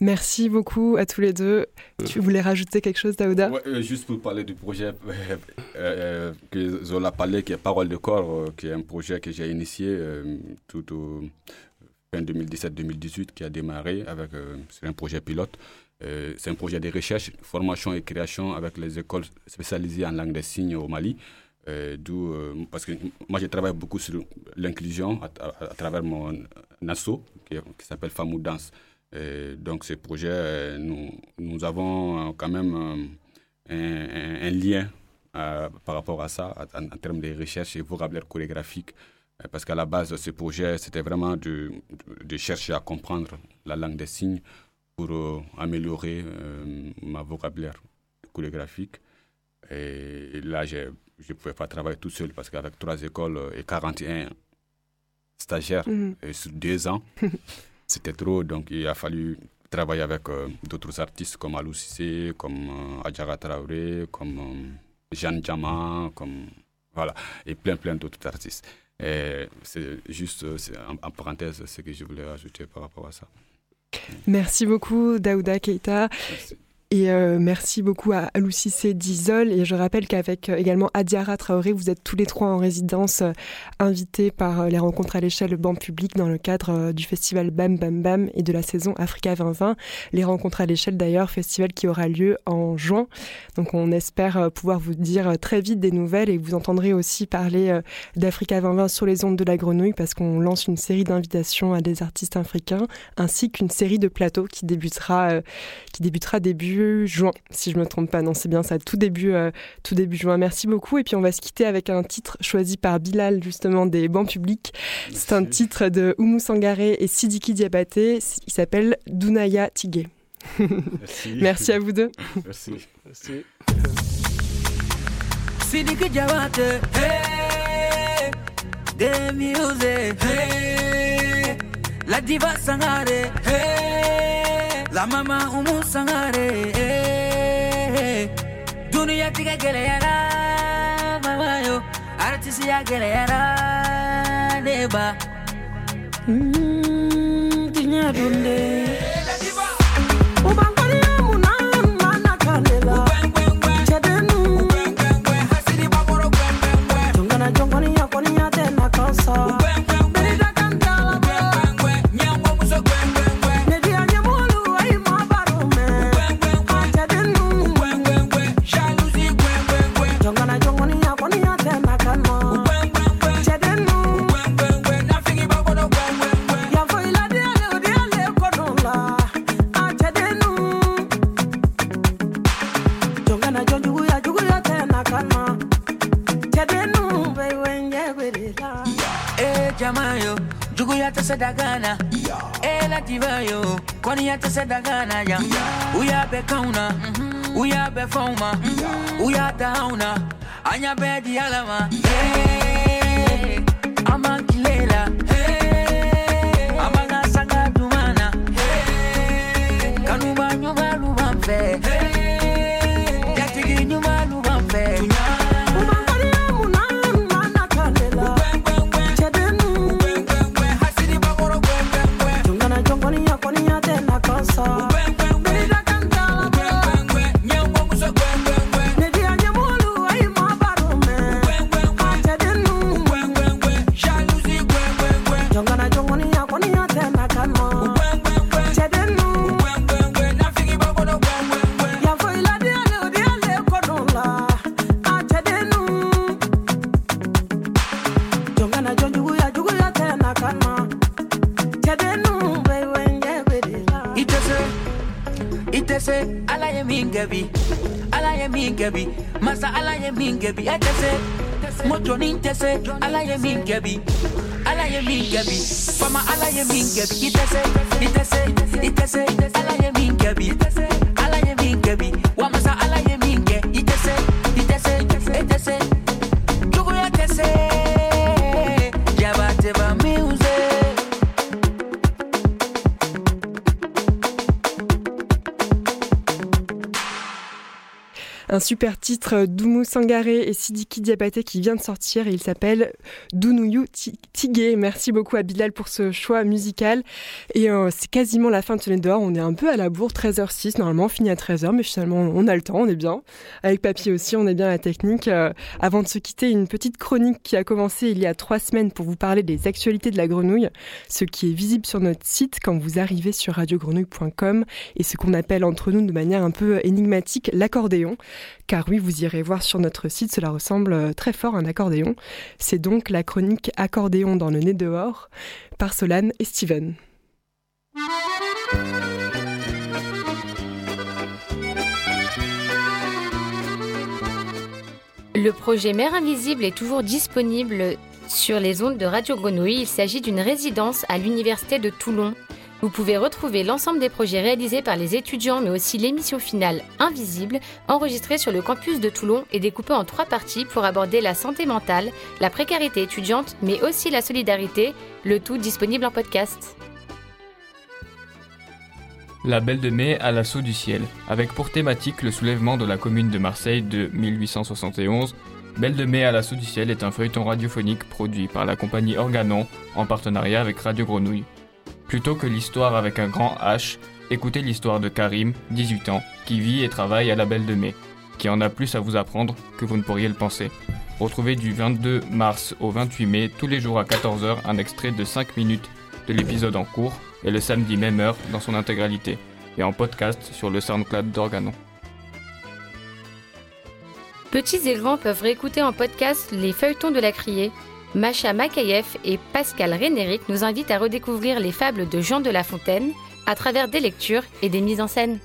Merci beaucoup à tous les deux. Tu voulais rajouter quelque chose, Daouda? Ouais, euh, Juste pour parler du projet euh, euh, que Zola parlait, qui est Parole de corps, qui est un projet que j'ai initié tout au fin 2017-2018, qui a démarré avec c'est un projet pilote. c'est un projet de recherche, formation et création avec les écoles spécialisées en langue des signes au Mali. d'où parce que moi je travaille beaucoup sur l'inclusion à, travers mon asso qui, s'appelle Famou Danse. Et donc, ce projet, nous, nous avons quand même un, lien euh, par rapport à ça, en, termes de recherche et vocabulaire chorégraphique. Parce qu'à la base de ce projet, c'était vraiment de, de, chercher à comprendre la langue des signes pour euh, améliorer euh, ma vocabulaire chorégraphique. Et là, je ne pouvais pas travailler tout seul parce qu'avec trois écoles et 41 stagiaires mm -hmm. et sur deux ans, c'était trop, donc il a fallu travailler avec euh, d'autres artistes comme Alou Cissé, comme euh, Adjara Traoré, comme euh, Jeanne Diamant, comme voilà, et plein plein d'autres artistes. Et c'est juste en, en, parenthèse ce que je voulais ajouter par rapport à ça. Merci beaucoup Daouda Keita. Merci. Et euh, merci beaucoup à Lucicé d'Isol. Et je rappelle qu'avec euh, également Adiara Traoré, vous êtes tous les trois en résidence euh, invités par les rencontres à l'échelle banc public dans le cadre du festival Bam Bam Bam et de la saison Africa 2020. Les rencontres à l'échelle d'ailleurs, festival qui aura lieu en juin. Donc on espère pouvoir vous dire très vite des nouvelles et vous entendrez aussi parler d'Africa 2020 sur les ondes de la grenouille parce qu'on lance une série d'invitations à des artistes africains ainsi qu'une série de plateaux qui débutera, qui débutera début juin, si je me trompe pas. Non, c'est bien ça, tout début, euh, tout début juin. Merci beaucoup. Et puis on va se quitter avec un titre choisi par Bilal, justement, des bancs publics. C'est un titre de Oumou Sangaré et Sidiki Diabaté. Il s'appelle Dunaya Tigé. Merci. Merci à vous deux. Merci. Merci. Sidiki Diabaté, hey, des music, hey, la diva Sangaré, hey. La mama umu sangare eh, Dunia tiga geleyara Mama yo Artisi ya geleyara Neba. Mm, Tinya dunde kwani ya. Tese dagana ya uya be kauna uya be fauma uya dauna anya be di alama hey motoni tɛ se ala ye min kɛ bi ala ye min kɛ bi fama ala ye min kɛ bi i tɛ se i tɛ se i tɛ se ala ye super titre d'Oumou Sangaré et Sidiki Diabaté qui vient de sortir et il s'appelle Dounouyou Ti- Tigué. Merci beaucoup à Bilal pour ce choix musical. Et euh, c'est quasiment la fin de nez dehors. On est un peu à la bourre, 13h06. Normalement, on finit à 13h, mais finalement, on a le temps, on est bien. Avec Papy aussi, on est bien à la technique. Euh, avant de se quitter, une petite chronique qui a commencé il y a trois semaines pour vous parler des actualités de la grenouille, ce qui est visible sur notre site quand vous arrivez sur radiogrenouille.com et ce qu'on appelle entre nous de manière un peu énigmatique l'accordéon. Car oui, vous irez voir sur notre site, cela ressemble euh, très fort à un accordéon. C'est donc la chronique Accordéon dans le nez dehors par Solane et Steven. Le projet Mère Invisible est toujours disponible sur les ondes de Radio Grenouille. Il s'agit d'une résidence à l'Université de Toulon. Vous pouvez retrouver l'ensemble des projets réalisés par les étudiants, mais aussi l'émission finale Invisible, enregistrée sur le campus de Toulon et découpée en trois parties pour aborder la santé mentale, la précarité étudiante, mais aussi la solidarité, le tout disponible en podcast. La Belle de Mai à l'assaut du ciel, avec pour thématique le soulèvement de la commune de Marseille de 1871. Belle de Mai à l'assaut du ciel est un feuilleton radiophonique produit par la compagnie Organon en partenariat avec Radio Grenouille. Plutôt que l'histoire avec un grand H, écoutez l'histoire de Karim, 18 ans, qui vit et travaille à la Belle de Mai, qui en a plus à vous apprendre que vous ne pourriez le penser. Retrouvez du 22 mars au 28 mai, tous les jours à 14h, un extrait de 5 minutes de l'épisode en cours et le samedi même heure dans son intégralité, et en podcast sur le SoundCloud d'Organon. Petits et grands peuvent réécouter en podcast les feuilletons de la criée. Macha Makayev et Pascal Rénéric nous invitent à redécouvrir les fables de Jean de La Fontaine à travers des lectures et des mises en scène.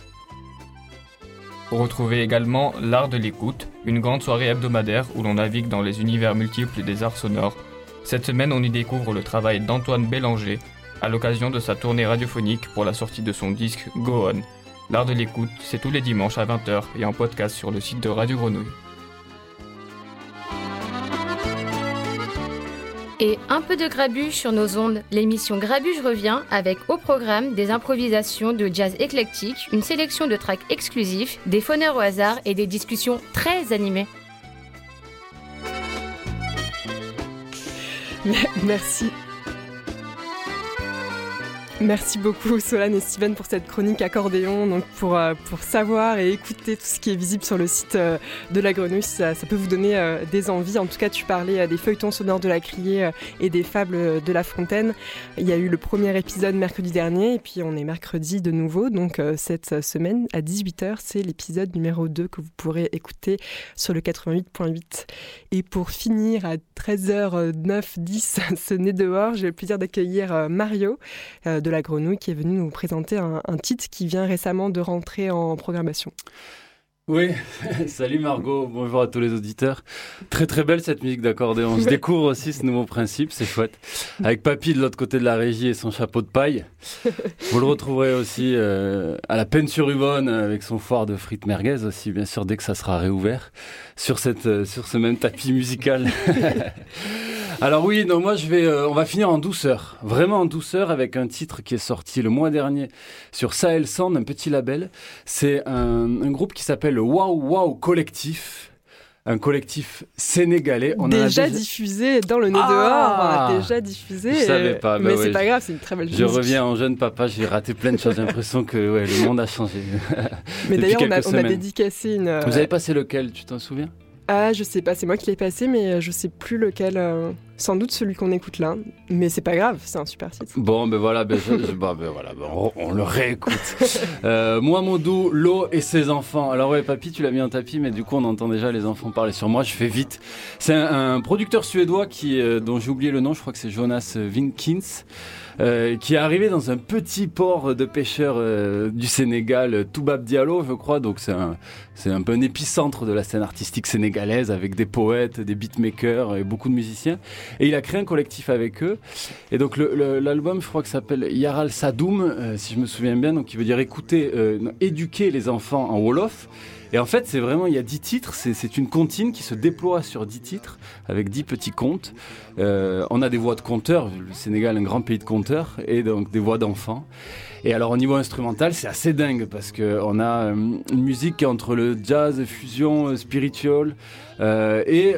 Retrouvez également L'Art de l'écoute, une grande soirée hebdomadaire où l'on navigue dans les univers multiples des arts sonores. Cette semaine, on y découvre le travail d'Antoine Bélanger à l'occasion de sa tournée radiophonique pour la sortie de son disque Go On. L'Art de l'écoute, c'est tous les dimanches à 20h et en podcast sur le site de Radio Grenouille. Et un peu de grabuge sur nos ondes. L'émission Grabuge revient avec au programme des improvisations de jazz éclectique, une sélection de tracks exclusifs, des phoneurs au hasard et des discussions très animées. Merci. Merci beaucoup Solane et Steven pour cette chronique accordéon, donc pour, euh, pour savoir et écouter tout ce qui est visible sur le site euh, de la grenouille, ça, peut vous donner euh, des envies. En tout cas, tu parlais des feuilletons sonores de la criée et des fables de la fontaine. Il y a eu le premier épisode mercredi dernier et puis on est mercredi de nouveau, donc cette semaine à 18h, c'est l'épisode numéro 2 que vous pourrez écouter sur le 88.8. Et pour finir à 13h09, 10, ce nez dehors, j'ai le plaisir d'accueillir Mario de la Grenouille qui est venu nous présenter un, un titre qui vient récemment de rentrer en programmation. Oui, salut Margot, bonjour à tous les auditeurs. Très très belle cette musique d'accordéon. Je découvre aussi ce nouveau principe, c'est chouette. Avec Papy de l'autre côté de la régie et son chapeau de paille. Vous le retrouverez aussi euh, à la peine sur Ubonne avec son foire de frites merguez aussi, bien sûr, dès que ça sera réouvert sur, cette, euh, sur ce même tapis musical. Alors oui, non, moi je vais, euh, on va finir en douceur, vraiment en douceur avec un titre qui est sorti le mois dernier sur Sahel Sound, un petit label. C'est un, un groupe qui s'appelle le Wow Wow Collectif. Un collectif sénégalais. On déjà, a déjà diffusé dans le nez Ah dehors. Déjà diffusé. Je savais pas. Mais bah c'est ouais, pas je- grave, c'est une très belle Je musique. reviens en jeune papa, j'ai raté plein de choses. J'ai l'impression que ouais, le monde a changé. Mais d'ailleurs, on on a dédicacé une. euh, Vous avez passé lequel, tu t'en souviens? Ah, je sais pas, c'est moi qui l'ai passé, mais euh, je sais plus lequel. euh, Sans doute celui qu'on écoute là. Mais c'est pas grave, c'est un super titre. Bon, ben voilà, ben, je- je- bon, ben voilà, ben on, on le réécoute. Euh, moi, mon doux, l'eau et ses enfants. Alors ouais, papy, tu l'as mis en tapis, mais du coup, on entend déjà les enfants parler sur moi. Je fais vite. C'est un, un producteur suédois qui, euh, dont j'ai oublié le nom. Je crois que c'est Jonas Vinkins. euh, qui est arrivé dans un petit port de pêcheurs euh, du Sénégal, Toubab Diallo, je crois. Donc c'est un, c'est un peu un épicentre de la scène artistique sénégalaise avec des poètes, des beatmakers et beaucoup de musiciens. Et il a créé un collectif avec eux. Et donc l'album, je crois que s'appelle Yaral Sadoum, euh, si je me souviens bien, donc qui veut dire écouter, euh, éduquer les enfants en Wolof. Et en fait, c'est vraiment, il y a dix titres, c'est c'est une comptine qui se déploie sur dix titres, avec dix petits contes. Euh, on a des voix de conteurs, le Sénégal est un grand pays de conteurs, et donc des voix d'enfants. Et alors au niveau instrumental, c'est assez dingue, parce qu'on a euh, une musique entre le jazz, fusion, euh, spiritual, euh, et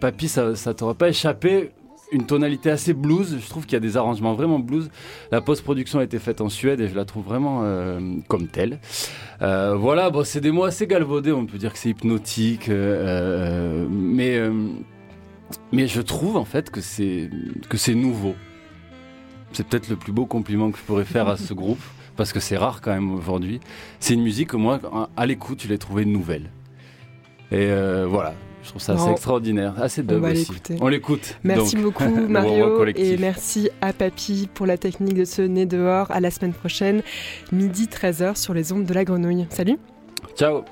Papy, ça, ça t'aura pas échappé, une tonalité assez blues. Je trouve qu'il y a des arrangements vraiment blues. La post-production a été faite en Suède et je la trouve vraiment comme telle. Voilà, bon, c'est des mots assez galvaudés. On peut dire que c'est hypnotique, mais mais je trouve en fait que c'est nouveau. C'est peut-être le plus beau compliment que je pourrais faire à ce groupe parce que c'est rare quand même aujourd'hui. C'est une musique que moi, à l'écoute, je l'ai trouvée nouvelle. Et euh, voilà, je trouve ça assez extraordinaire, assez On dub aussi. On l'écoute. Merci donc. beaucoup Mario et merci à Papy pour la technique de ce nez dehors. À la semaine prochaine, midi 13h sur les ondes de la grenouille. Salut Ciao.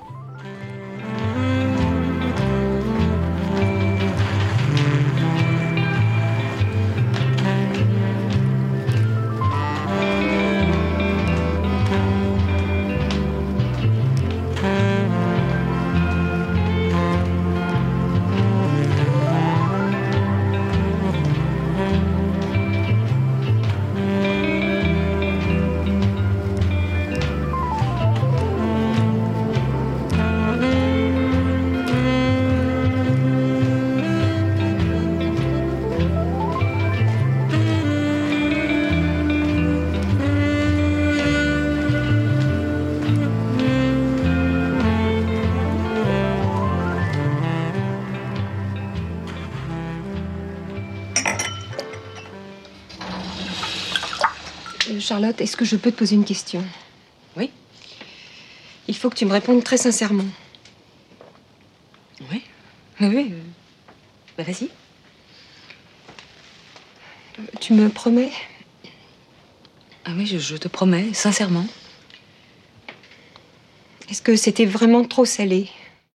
Charlotte, est-ce que je peux te poser une question? Oui. Il faut que tu me répondes très sincèrement. Oui. Oui, oui. bah, vas-y. Tu me promets? Ah oui, je, je te promets, sincèrement. Est-ce que c'était vraiment trop salé?